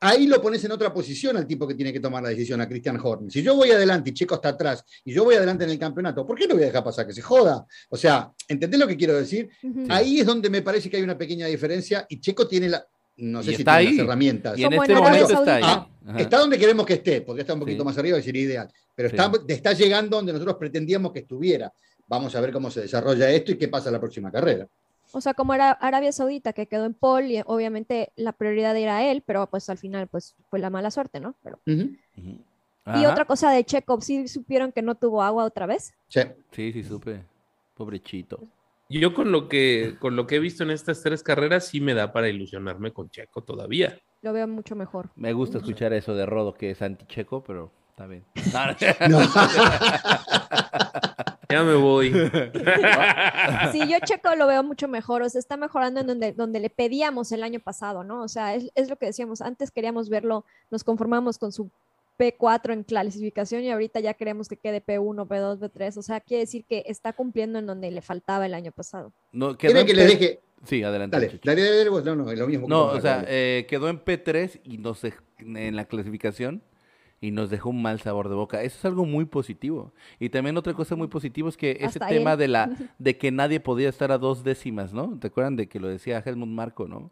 ahí lo pones en otra posición al tipo que tiene que tomar la decisión, a Christian Horner. Si yo voy adelante y Checo está atrás y yo voy adelante en el campeonato, ¿por qué no voy a dejar pasar que se joda? O sea, ¿entendés lo que quiero decir? Ahí es donde me parece que hay una pequeña diferencia y Checo tiene la, no sé si tiene las herramientas. Y en este momento está ahí. Ah, está donde queremos que esté, porque está un poquito más arriba y sería ideal. Pero está, está llegando donde nosotros pretendíamos que estuviera. Vamos a ver cómo se desarrolla esto y qué pasa en la próxima carrera. O sea, como era Arabia Saudita, que quedó en Paul, y obviamente la prioridad era él, pero pues al final pues fue la mala suerte, ¿no? Pero... Y otra cosa de Checo, ¿sí supieron que no tuvo agua otra vez? Sí, sí, sí supe. Pobrechito. Yo con lo que con lo que he visto en estas tres carreras sí me da para ilusionarme con Checo todavía. Lo veo mucho mejor. Me gusta escuchar eso de Rodo que es anti-Checo, pero está bien. No. Ya me voy. sí, yo Checo lo veo mucho mejor, o sea, está mejorando en donde, donde le pedíamos el año pasado, ¿no? O sea, es, lo que decíamos, antes queríamos verlo, nos conformamos con su P4 en clasificación y ahorita ya queremos que quede P1, P2, P3. O sea, quiere decir que está cumpliendo en donde le faltaba el año pasado. No, que le deje... Sí, adelante. Dale, dale, dale, no, no, lo mismo. No, o sea, eh, quedó en P3 y no sé, en la clasificación y nos dejó un mal sabor de boca. Eso es algo muy positivo. Y también otra cosa muy positiva es que ese tema de la de que nadie podía estar a dos décimas, ¿no? ¿Te acuerdan de que lo decía Helmut Marco, ¿no?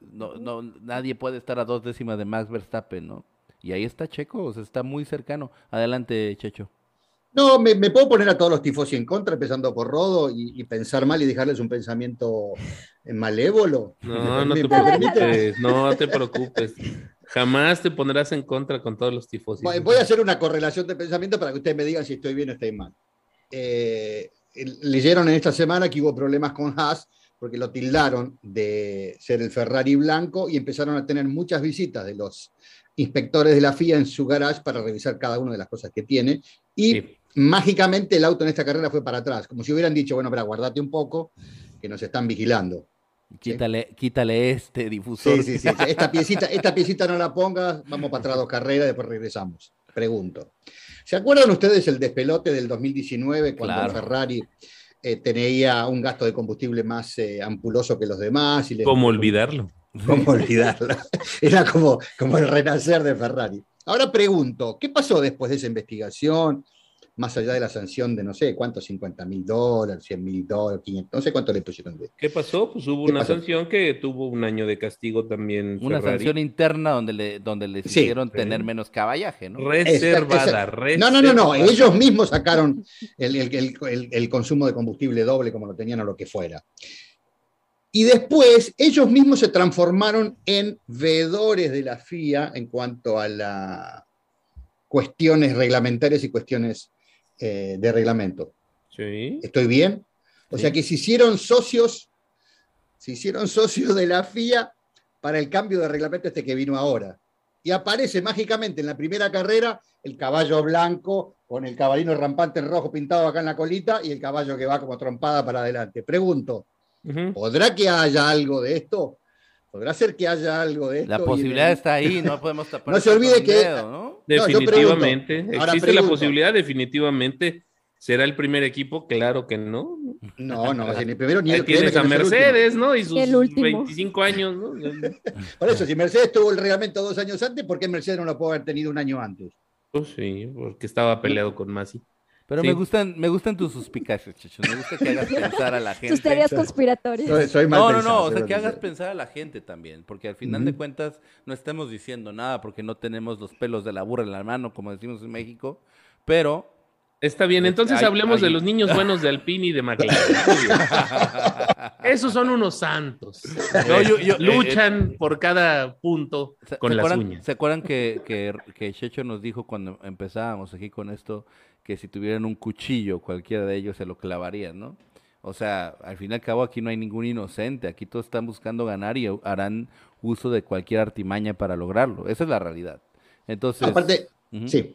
No, no, nadie puede estar a dos décimas de Max Verstappen, ¿no? Y ahí está Checo, o sea, está muy cercano. Adelante, Checho. No, me, puedo poner a todos los tifosi en contra, empezando por Rodo, y, pensar mal y dejarles un pensamiento malévolo. No, no te preocupes, no te preocupes. Jamás te pondrás en contra con todos los tifosi. Voy a hacer una correlación de pensamiento para que ustedes me digan si estoy bien o estoy mal. Eh, leyeron en esta semana que hubo problemas con Haas porque lo tildaron de ser el Ferrari blanco y empezaron a tener muchas visitas de los inspectores de la FIA en su garage para revisar cada una de las cosas que tiene. Y mágicamente el auto en esta carrera fue para atrás, como si hubieran dicho, bueno, pero guardate un poco, que nos están vigilando. Quítale, quítale este difusor. Sí, sí, sí. Esta piecita, esta piecita no la pongas, vamos para atrás dos carreras, después regresamos. Pregunto. ¿Se acuerdan ustedes el despelote del 2019 cuando Ferrari eh, tenía un gasto de combustible más eh, ampuloso que los demás? Y ¿Cómo olvidarlo? ¿Cómo olvidarlo? Era como, como el renacer de Ferrari. Ahora pregunto, ¿qué pasó después de esa investigación? Más allá de la sanción de no sé cuántos, 50 mil dólares, 100 mil dólares, 500, no sé cuánto le pusieron de. ¿Qué pasó? Pues hubo una sanción que tuvo un año de castigo también. Una sanción interna donde, le, donde les hicieron tener menos caballaje, ¿no? Reservada, No, no, no, no, ellos mismos sacaron el, el, el, consumo de combustible doble como lo tenían o lo que fuera. Y después ellos mismos se transformaron en veedores de la FIA en cuanto a las cuestiones reglamentarias y cuestiones eh, de reglamento. Sí. ¿Estoy bien? O sea que se hicieron socios, se hicieron socios de la FIA para el cambio de reglamento este que vino ahora. Y aparece mágicamente en la primera carrera el caballo blanco con el caballino rampante en rojo pintado acá en la colita y el caballo que va como trompada para adelante. Pregunto, ¿podrá que haya algo de esto? ¿Podrá ser que haya algo de esto? La posibilidad está ahí, no podemos tapar. no se olvide que. Definitivamente. ¿Existe la posibilidad? Definitivamente. ¿Será el primer equipo? Claro que no. No, no, ni el primero ni el Tienes a Mercedes, ¿no? Y sus 25 años, ¿no? Por eso, si Mercedes tuvo el reglamento dos años antes, ¿por qué Mercedes no lo puede haber tenido un año antes? Pues sí, porque estaba peleado con Masi. Pero me gustan, me gustan tus suspicacias, Checho. Me gusta que hagas pensar a la gente. Tus teorías conspiratorias. no, no, no, o sea, que hagas pensar a la gente también, porque al final de cuentas no estamos diciendo nada porque no tenemos los pelos de la burra en la mano, como decimos en México, pero... Está bien, entonces hablemos de los niños buenos de Alpine y de McLaren. Esos son unos santos. Luchan eh, eh, por cada punto con las uñas. ¿Se acuerdan que, que, que Checho nos dijo cuando empezábamos aquí con esto que si tuvieran un cuchillo, cualquiera de ellos se lo clavarían, ¿no? O sea, al fin y al cabo aquí no hay ningún inocente, aquí todos están buscando ganar y harán uso de cualquier artimaña para lograrlo. Esa es la realidad. Entonces, aparte, sí.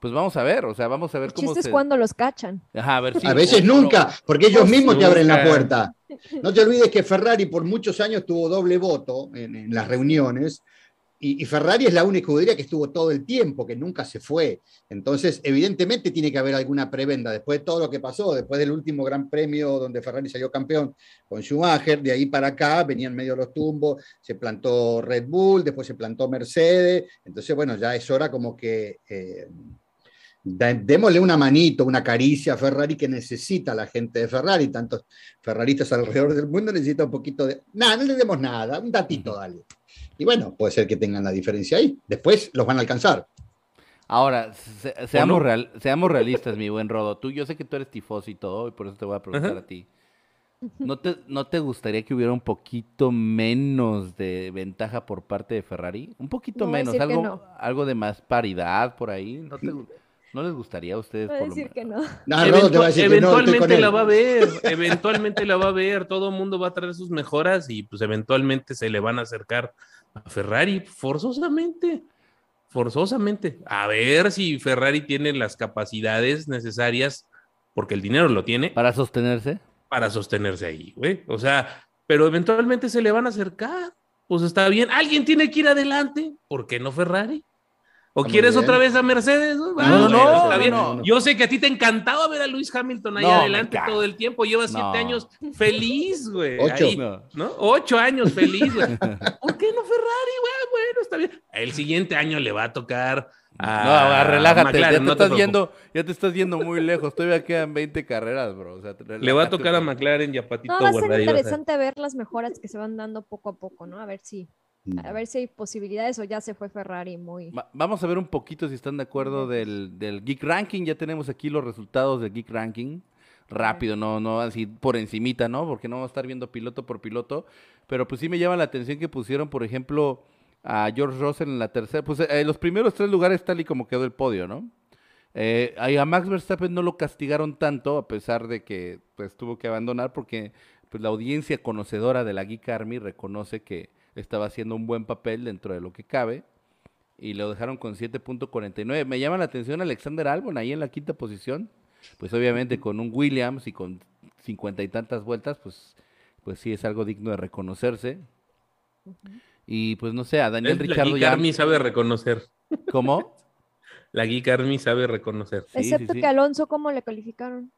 Pues vamos a ver, o sea, vamos a ver cómo es cuando los cachan. Ajá, a, ver si... a veces nunca, porque ellos mismos te abren la puerta. No te olvides que Ferrari por muchos años tuvo doble voto en las reuniones y, Ferrari es la única escudería que estuvo todo el tiempo, que nunca se fue. Entonces, evidentemente tiene que haber alguna prebenda. Después de todo lo que pasó, después del último gran premio donde Ferrari salió campeón con Schumacher, de ahí para acá venían medio los tumbos, se plantó Red Bull, después se plantó Mercedes. Entonces, bueno, ya es hora como que... Eh, démosle una manito, una caricia a Ferrari que necesita la gente de Ferrari, tantos ferraristas alrededor del mundo necesita un poquito de... Nada, no le demos nada, un datito, dale. Y bueno, puede ser que tengan la diferencia ahí. Después los van a alcanzar. Ahora, seamos, real, seamos realistas, mi buen Rodo. Tú, yo sé que tú eres tifoso y todo, y por eso te voy a preguntar a ti. ¿No te, ¿No te gustaría que hubiera un poquito menos de ventaja por parte de Ferrari? Un poquito menos, algo, algo de más paridad por ahí. ¿No, ¿No les gustaría a ustedes? por decir que no. eventualmente la va a ver, eventualmente la va a ver, todo el mundo va a traer sus mejoras y pues eventualmente se le van a acercar a Ferrari, forzosamente, forzosamente. A ver si Ferrari tiene las capacidades necesarias, porque el dinero lo tiene. Para sostenerse. Para sostenerse ahí, güey. O sea, pero eventualmente se le van a acercar. Pues está bien. Alguien tiene que ir adelante. ¿Por qué no Ferrari? ¿O quieres otra vez a Mercedes? no, no, no, Yo sé que a ti te encantaba ver a Luis Hamilton ahí adelante todo el tiempo. Lleva siete años feliz, güey. Ocho. ¿no? Ocho años feliz, güey. ¿Por qué no Ferrari, güey? Bueno, está bien. El siguiente año le va a tocar a. No, relájate. ya, te estás yendo, ya te estás yendo muy lejos. Todavía quedan 20 carreras, bro. le va a tocar a McLaren y a Patito No, va a ser interesante ver las mejoras que se van dando poco a poco, ¿no? A ver si a ver si hay posibilidades o ya se fue Ferrari muy... vamos a ver un poquito si están de acuerdo del, del, Geek Ranking. Ya tenemos aquí los resultados del Geek Ranking. Rápido, no, no así por encimita, ¿no? Porque no vamos a estar viendo piloto por piloto. Pero pues sí me llama la atención que pusieron, por ejemplo, a George Russell en la tercera. Pues eh, los primeros tres lugares tal y como quedó el podio, ¿no? Eh, a Max Verstappen no lo castigaron tanto, a pesar de que pues tuvo que abandonar, porque pues la audiencia conocedora de la Geek Army reconoce que estaba haciendo un buen papel dentro de lo que cabe y lo dejaron con 7.49. Me llama la atención Alexander Albon ahí en la quinta posición, pues obviamente con un Williams y con cincuenta y tantas vueltas, pues, pues sí es algo digno de reconocerse. Y pues no sé, a Daniel Richardo ya... Army sabe reconocer. ¿Cómo? La Geek Army sabe reconocer. Excepto que Alonso, ¿cómo le calificaron?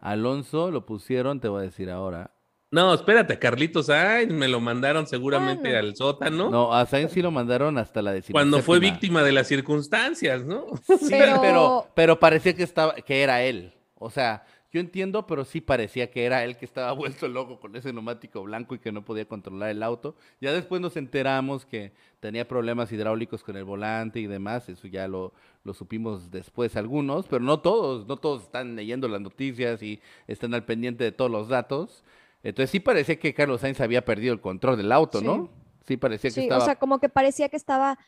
Alonso lo pusieron, te voy a decir ahora, no, espérate, Carlitos Sainz me lo mandaron seguramente al sótano. No, a Sainz sí lo mandaron hasta la decisión. Cuando fue víctima de las circunstancias, ¿no? Sí, pero... pero, parecía que estaba, que era él. O sea, yo entiendo, pero sí parecía que era él que estaba vuelto loco con ese neumático blanco y que no podía controlar el auto. Ya después nos enteramos que tenía problemas hidráulicos con el volante y demás. Eso ya lo, lo supimos después algunos, pero no todos. No todos están leyendo las noticias y están al pendiente de todos los datos. Entonces sí parecía que Carlos Sainz había perdido el control del auto, ¿no? Sí parecía que estaba... o sea, como que parecía que estaba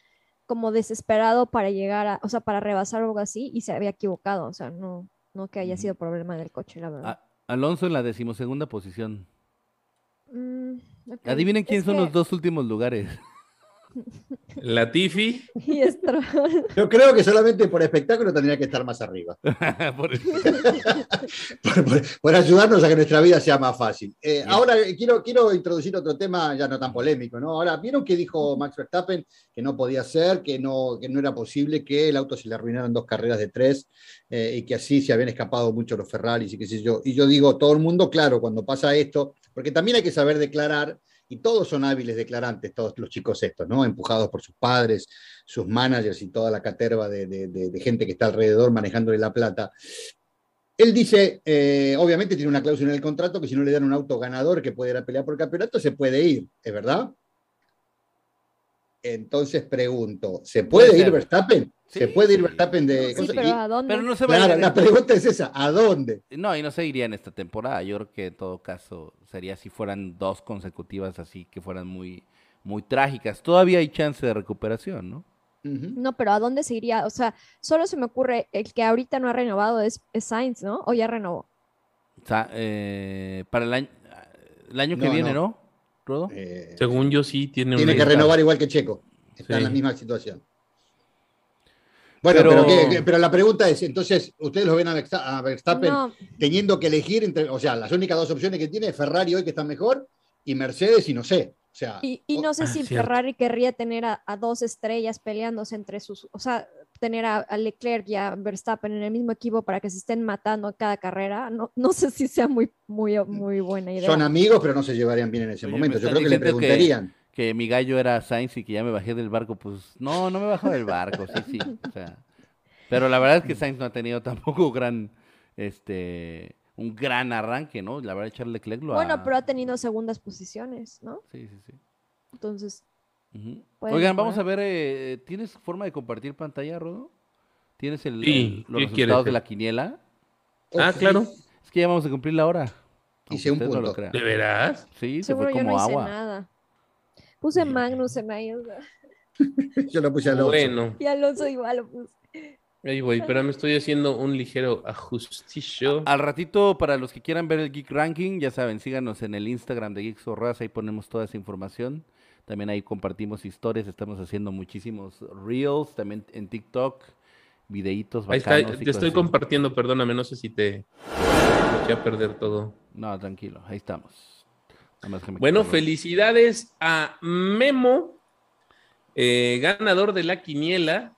como desesperado para llegar a, o sea, para rebasar algo así y se había equivocado, o sea, no, no que haya sido problema del coche, la verdad. Alonso en la decimosegunda posición. Mm, Adivinen quiénes son los dos últimos lugares. Latifi. Y Yo creo que solamente por espectáculo tendría que estar más arriba. por, ayudarnos a que nuestra vida sea más fácil. Eh, ahora eh, quiero, quiero introducir otro tema ya no tan polémico. ¿no? Ahora, ¿vieron que dijo Max Verstappen que no podía ser, que no, que no era posible que el auto se le arruinaran dos carreras de tres eh, y que así se habían escapado mucho los Ferraris y qué sé yo? Y yo digo, todo el mundo, claro, cuando pasa esto, porque también hay que saber declarar y todos son hábiles declarantes, todos los chicos estos, ¿no? Empujados por sus padres, sus managers y toda la caterva de, gente que está alrededor manejándole la plata. Él dice, eh, obviamente tiene una cláusula en el contrato que si no le dan un auto ganador que puede ir a pelear por el campeonato, se puede ir, ¿es verdad? Entonces pregunto, ¿se puede, ir Verstappen? ¿Se puede ir Verstappen de.? Sí, pero ¿a dónde? no se claro, la pregunta es esa: ¿a dónde? No, y no se iría en esta temporada. Yo creo que en todo caso sería si fueran dos consecutivas así que fueran muy, muy trágicas. Todavía hay chance de recuperación, ¿no? No, pero ¿a dónde se iría? O sea, solo se me ocurre el que ahorita no ha renovado es, Sainz, ¿no? ¿O ya renovó? O sea, eh, para el año, el año que viene, ¿no? ¿Rodo? Eh, Según yo sí tiene Tiene que renovar igual que Checo. Está en la misma situación. Bueno, pero, la pregunta es, entonces, ¿ustedes lo ven a Verstappen teniendo que elegir entre, o sea, las únicas dos opciones que tiene es Ferrari hoy que está mejor y Mercedes y no sé. O sea, y, no sé si Ferrari querría tener a, dos estrellas peleándose entre sus, o sea, tener a, Leclerc y a Verstappen en el mismo equipo para que se estén matando cada carrera, no, no sé si sea muy, muy, muy buena idea. Son amigos, pero no se llevarían bien en ese momento. Yo creo que le preguntarían que mi gallo era Sainz y que ya me bajé del barco, pues no, no me bajo del barco, sí, sí. O sea, pero la verdad es que Sainz no ha tenido tampoco gran, este, un gran arranque, ¿no? La verdad, Charles Leclerc lo Bueno, pero ha tenido segundas posiciones, ¿no? Sí, sí, sí. Entonces. Oigan, vamos a ver, eh, ¿tienes forma de compartir pantalla, Rodo? ¿Tienes el, los resultados de la quiniela? Ah, claro. Es que ya vamos a cumplir la hora. Hice un punto. ¿De veras? Sí, se fue como yo no agua. nada. Puse Magnus en ahí. Yo lo puse a Alonso. Bueno. Y Alonso igual lo puse. Ahí voy, pero me estoy haciendo un ligero ajustillo. Al ratito, para los que quieran ver el Geek Ranking, ya saben, síganos en el Instagram de Geeks Raza, ahí ponemos toda esa información. También ahí compartimos historias, estamos haciendo muchísimos reels, también en TikTok, videitos bacanos. Ahí está, te estoy compartiendo, perdóname, no sé si te voy a perder todo. No, tranquilo, ahí estamos. Bueno, felicidades a Memo, eh, ganador de la quiniela.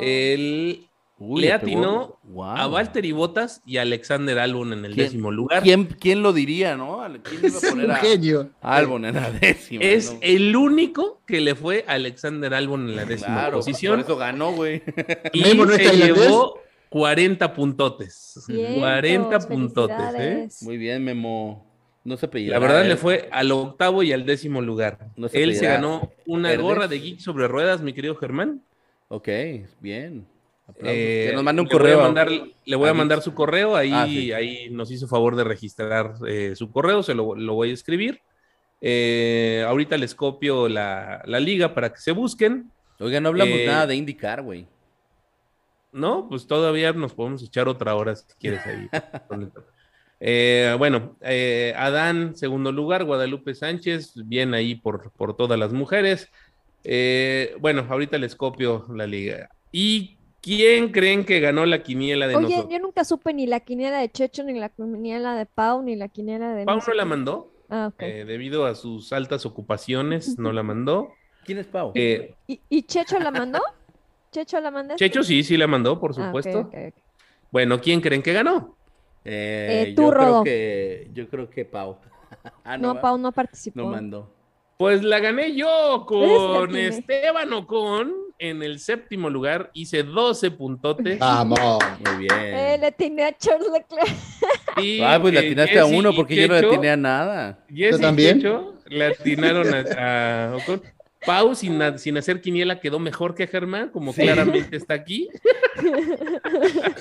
El le atinó a Walter y Botas y a Alexander Albon en el décimo lugar. ¿quién, ¿quién, lo diría, no? ¿Quién iba a poner a genio. Albon en la décima? Es el único que le fue a Alexander Albon en la décima posición. Por eso ganó, güey. Y se llevó 40 puntotes. 40 puntotes, ¿eh? Muy bien, Memo. No se La verdad le fue al octavo y al décimo lugar. Él se ganó una gorra de geek sobre ruedas, mi querido Germán. Ok, bien. Eh, que nos mande un correo. le voy a mandar su correo, ahí, ah, ahí nos hizo favor de registrar eh, su correo, se lo, voy a escribir. Eh, ahorita les copio la, liga para que se busquen. Oiga, no hablamos nada de indicar, güey. No, pues todavía nos podemos echar otra hora si quieres ahí. bueno, Adán, segundo lugar, Guadalupe Sánchez, bien ahí por, por todas las mujeres. bueno, ahorita les copio la liga. Y ¿Quién creen que ganó la quiniela de Oye, yo nunca supe ni la quiniela de Checho, ni la quiniela de Pau, ni la quiniela de... Pau no la mandó. Ah, eh, debido a sus altas ocupaciones, no la mandó. ¿Quién es Pau? Eh, ¿Y, Checho la mandó? ¿Checho la mandó? Checho sí, sí la mandó, por ah, supuesto. bueno, ¿quién creen que ganó? Eh, yo, creo que, yo creo que Pau. Ah, no, Pau no participó. No mandó. Pues la gané yo con Esteban Ocon en el séptimo lugar. Hice 12 puntotes. Vamos. Muy bien. Eh, le atiné a Charles Leclerc. ah, pues le atinaste a uno porque yo no le atiné a nada. ¿Yo también? le atinaron a, Ocon. Pau, sin, sin, hacer quiniela, quedó mejor que Germán, como claramente está aquí.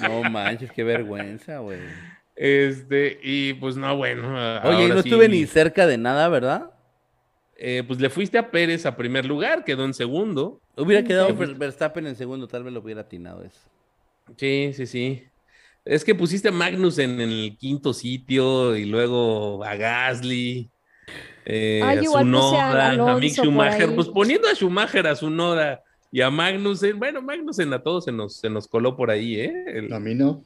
No manches, qué vergüenza, güey. Este, y pues no, bueno. Oye, no estuve ni cerca de nada, ¿verdad? Eh, pues le fuiste a Pérez a primer lugar, quedó en segundo. Hubiera quedado Verstappen en segundo, tal vez lo hubiera atinado eso. Sí, sí, sí. Es que pusiste a Magnus en, el quinto sitio y luego a Gasly, eh, a Sunoda, a, Mick Schumacher. Pues poniendo a Schumacher, a Sunoda y a Magnussen, bueno, Magnussen a todos se nos, se nos coló por ahí, ¿eh? A mí no.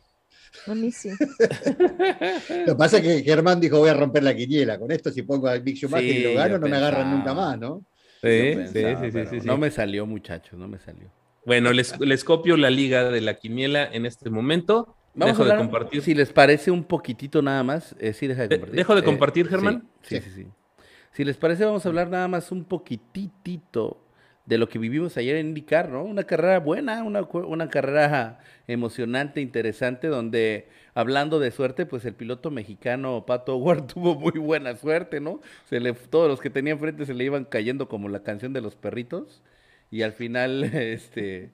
A mí sí. lo que pasa es que Germán dijo voy a romper la quiniela. Con esto si pongo a Mick Schumacher y lo gano, no me agarran nunca más, ¿no? Sí, sí, sí, sí, No me salió, muchachos, no me salió. Bueno, les, les copio la liga de la quiniela en este momento. Vamos dejo a de compartir. Si les parece un poquitito nada más, eh, sí, deja de compartir. ¿Dejo de eh, compartir, Germán? Sí, sí, sí, Si les parece, vamos a hablar nada más un poquitito de lo que vivimos ayer en IndyCar, ¿no? Una carrera buena, una, una carrera emocionante, interesante, donde hablando de suerte, pues el piloto mexicano Pato Howard tuvo muy buena suerte, ¿no? Se le, todos los que tenía enfrente se le iban cayendo como la canción de los perritos y al final, este,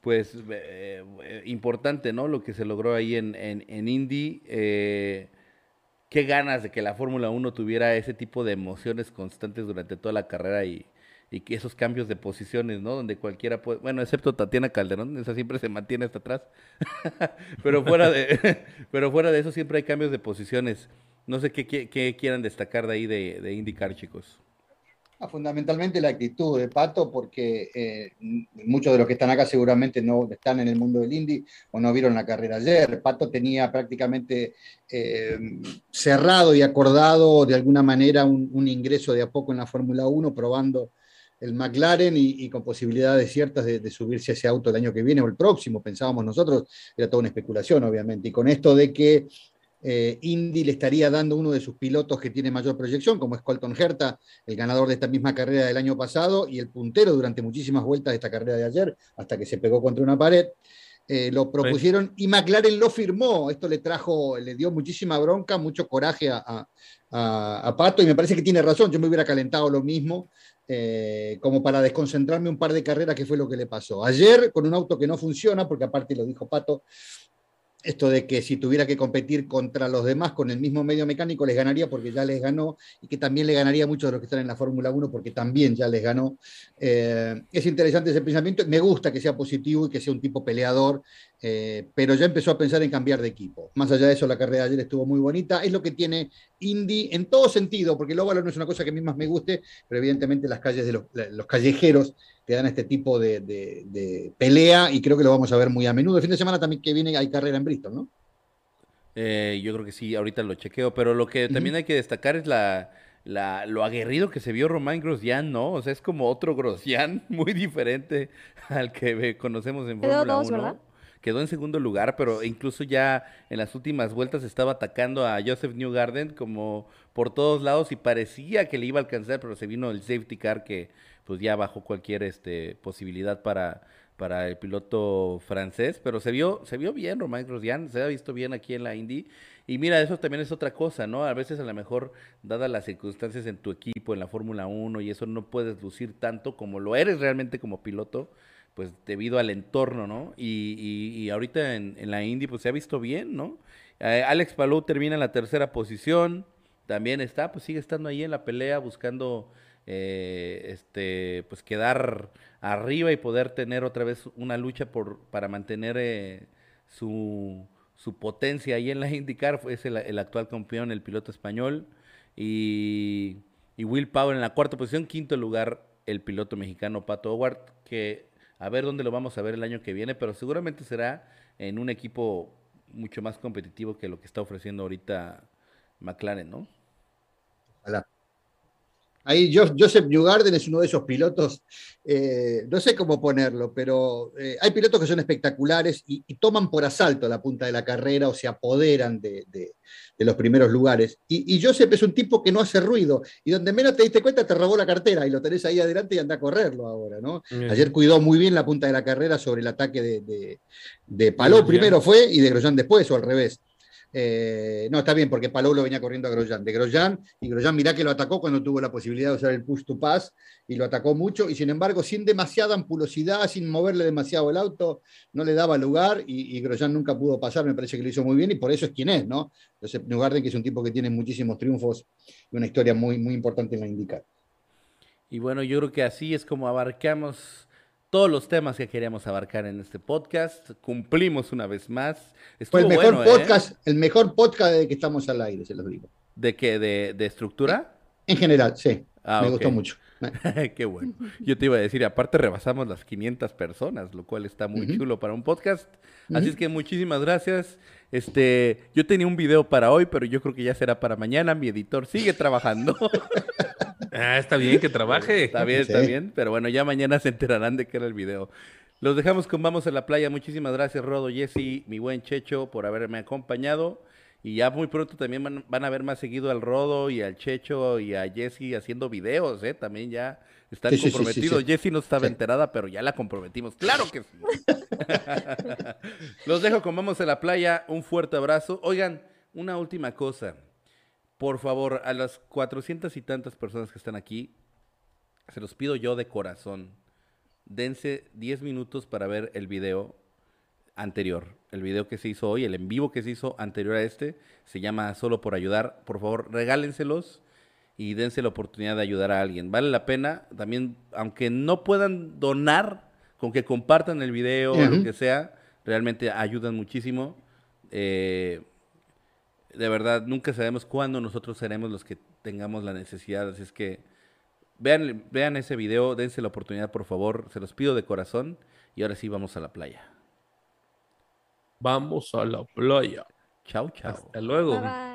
pues eh, importante, ¿no? Lo que se logró ahí en, en, Indy. Eh, qué ganas de que la Fórmula 1 tuviera ese tipo de emociones constantes durante toda la carrera y y que esos cambios de posiciones, ¿no? Donde cualquiera puede, bueno, excepto Tatiana Calderón, esa siempre se mantiene hasta atrás, pero, fuera de, pero fuera de eso siempre hay cambios de posiciones. No sé qué, quieran destacar de ahí de, de indicar, chicos. Ah, fundamentalmente la actitud de Pato, porque eh, muchos de los que están acá seguramente no están en el mundo del Indy o no vieron la carrera ayer. Pato tenía prácticamente eh, cerrado y acordado de alguna manera un, un, ingreso de a poco en la Fórmula 1, probando el McLaren y, con posibilidades ciertas de, subirse a ese auto el año que viene o el próximo, pensábamos nosotros, era toda una especulación, obviamente. Y con esto de que eh, Indy le estaría dando uno de sus pilotos que tiene mayor proyección, como es Colton Herta, el ganador de esta misma carrera del año pasado y el puntero durante muchísimas vueltas de esta carrera de ayer, hasta que se pegó contra una pared. Eh, lo propusieron y McLaren lo firmó. Esto le trajo, le dio muchísima bronca, mucho coraje a, a, Pato y me parece que tiene razón. Yo me hubiera calentado lo mismo eh, como para desconcentrarme un par de carreras, que fue lo que le pasó. Ayer, con un auto que no funciona, porque aparte lo dijo Pato, esto de que si tuviera que competir contra los demás con el mismo medio mecánico les ganaría porque ya les ganó y que también le ganaría a muchos de los que están en la Fórmula 1 porque también ya les ganó. Eh, es interesante ese pensamiento, me gusta que sea positivo y que sea un tipo peleador, eh, pero ya empezó a pensar en cambiar de equipo. Más allá de eso, la carrera de ayer estuvo muy bonita, es lo que tiene Indy en todo sentido, porque el óvalo no es una cosa que a mí más me guste, pero evidentemente las calles de los callejeros te dan este tipo de, pelea y creo que lo vamos a ver muy a menudo. El fin de semana también que viene hay carrera en Bristol, ¿no? Eh, yo creo que sí, ahorita lo chequeo, pero lo que también hay que destacar es la, la, lo aguerrido que se vio Román Grosjean, ¿no? O sea, es como otro Grosjean muy diferente al que conocemos en Fórmula 1. ¿verdad? Quedó en segundo lugar, pero incluso ya en las últimas vueltas estaba atacando a Joseph Newgarden como por todos lados y parecía que le iba a alcanzar, pero se vino el safety car que pues ya bajó cualquier este, posibilidad para, para el piloto francés, pero se vio, se vio bien Román Grosjean, se ha visto bien aquí en la Indy y mira, eso también es otra cosa, ¿no? A veces a lo mejor, dadas las circunstancias en tu equipo, en la Fórmula 1, y eso no puedes lucir tanto como lo eres realmente como piloto, pues debido al entorno, ¿no? Y, y, ahorita en, la Indy, pues se ha visto bien, ¿no? Eh, Alex Palou termina en la tercera posición, también está, pues sigue estando ahí en la pelea, buscando, eh, este, pues quedar arriba y poder tener otra vez una lucha por, para mantener eh, su su potencia ahí en la IndyCar, es el, actual campeón, el piloto español, y, Will Power en la cuarta posición, quinto lugar el piloto mexicano Pato Howard, que a ver dónde lo vamos a ver el año que viene, pero seguramente será en un equipo mucho más competitivo que lo que está ofreciendo ahorita McLaren, ¿no? Ahí Joseph Newgarden es uno de esos pilotos, eh, no sé cómo ponerlo, pero eh, hay pilotos que son espectaculares y, toman por asalto la punta de la carrera o se apoderan de, los primeros lugares. Y, Joseph es un tipo que no hace ruido y donde menos te diste cuenta te robó la cartera y lo tenés ahí adelante y anda a correrlo ahora, ¿no? Ayer cuidó muy bien la punta de la carrera sobre el ataque de, de, Paló primero fue y de Grosjean después o al revés. Eh, no, está bien, porque Palou lo venía corriendo a Grosjean. De Grosjean, y Grosjean mirá que lo atacó cuando tuvo la posibilidad de usar el push to pass, y lo atacó mucho, y sin embargo, sin demasiada ampulosidad, sin moverle demasiado el auto, no le daba lugar, y, Grosjean nunca pudo pasar, me parece que lo hizo muy bien, y por eso es quien es, ¿no? Joseph Newgarden, que es un tipo que tiene muchísimos triunfos y una historia muy, muy importante en la IndyCar. Y bueno, yo creo que así es como abarcamos todos los temas que queríamos abarcar en este podcast. Cumplimos una vez más. Fue el mejor ¿eh? podcast, el mejor podcast de que estamos al aire, se los digo. ¿De qué? ¿De, estructura? En general, sí. Ah, me gustó mucho. qué bueno. Yo te iba a decir, aparte rebasamos las 500 personas, lo cual está muy chulo para un podcast. Así es que muchísimas gracias. Este, yo tenía un video para hoy, pero yo creo que ya será para mañana. Mi editor sigue trabajando. Ah, está bien que trabaje. Está bien, está bien. Pero bueno, ya mañana se enterarán de qué era el video. Los dejamos con Vamos a la Playa. Muchísimas gracias, Rodo, Jesse, mi buen Checho, por haberme acompañado. Y ya muy pronto también van, a ver más seguido al Rodo y al Checho y a Jesse haciendo videos, ¿eh? También ya están comprometidos. Jesse no estaba enterada, pero ya la comprometimos. ¡Claro que sí! Los dejo con Vamos a la Playa. Un fuerte abrazo. Oigan, una última cosa por favor, a las cuatrocientas y tantas personas que están aquí, se los pido yo de corazón. Dense 10 minutos para ver el video anterior. El video que se hizo hoy, el en vivo que se hizo anterior a este, se llama Solo por ayudar. Por favor, regálenselos y dense la oportunidad de ayudar a alguien. Vale la pena, también, aunque no puedan donar, con que compartan el video o lo que sea, realmente ayudan muchísimo. Eh, de verdad, nunca sabemos cuándo nosotros seremos los que tengamos la necesidad. Así es que vean, vean ese video, dense la oportunidad, por favor. Se los pido de corazón. Y ahora sí, vamos a la playa. Vamos a la playa. Chao, chao. Hasta luego. bye.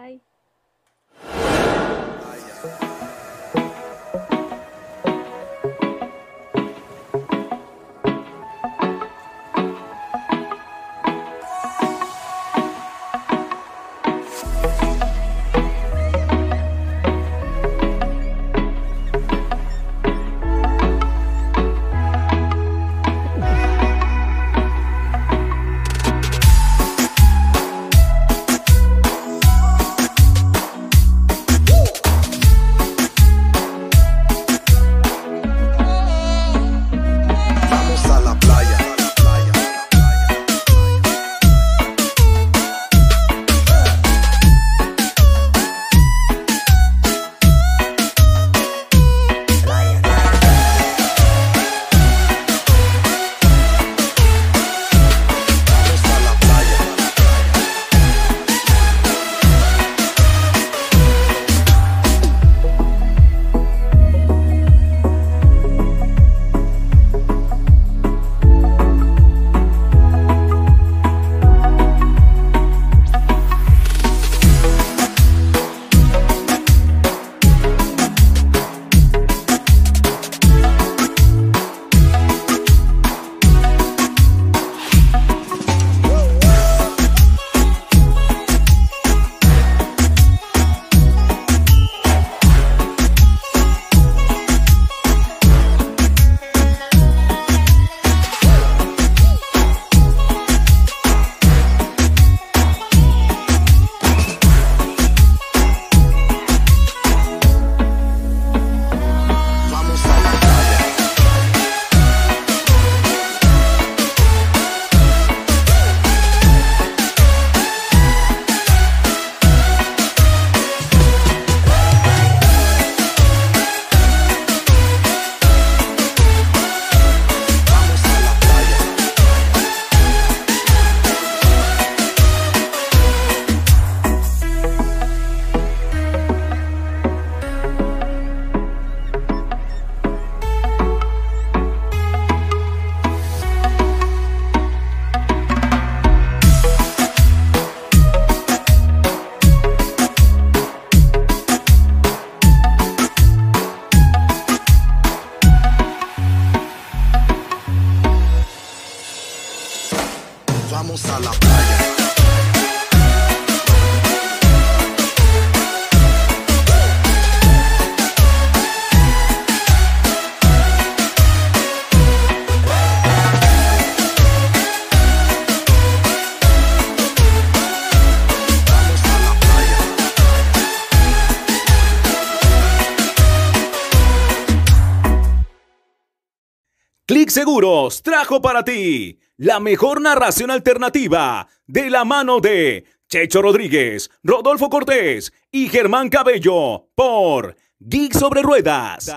Seguros trajo para ti la mejor narración alternativa de la mano de Checho Rodríguez, Rodolfo Cortés y Germán Cabello por Geek sobre Ruedas.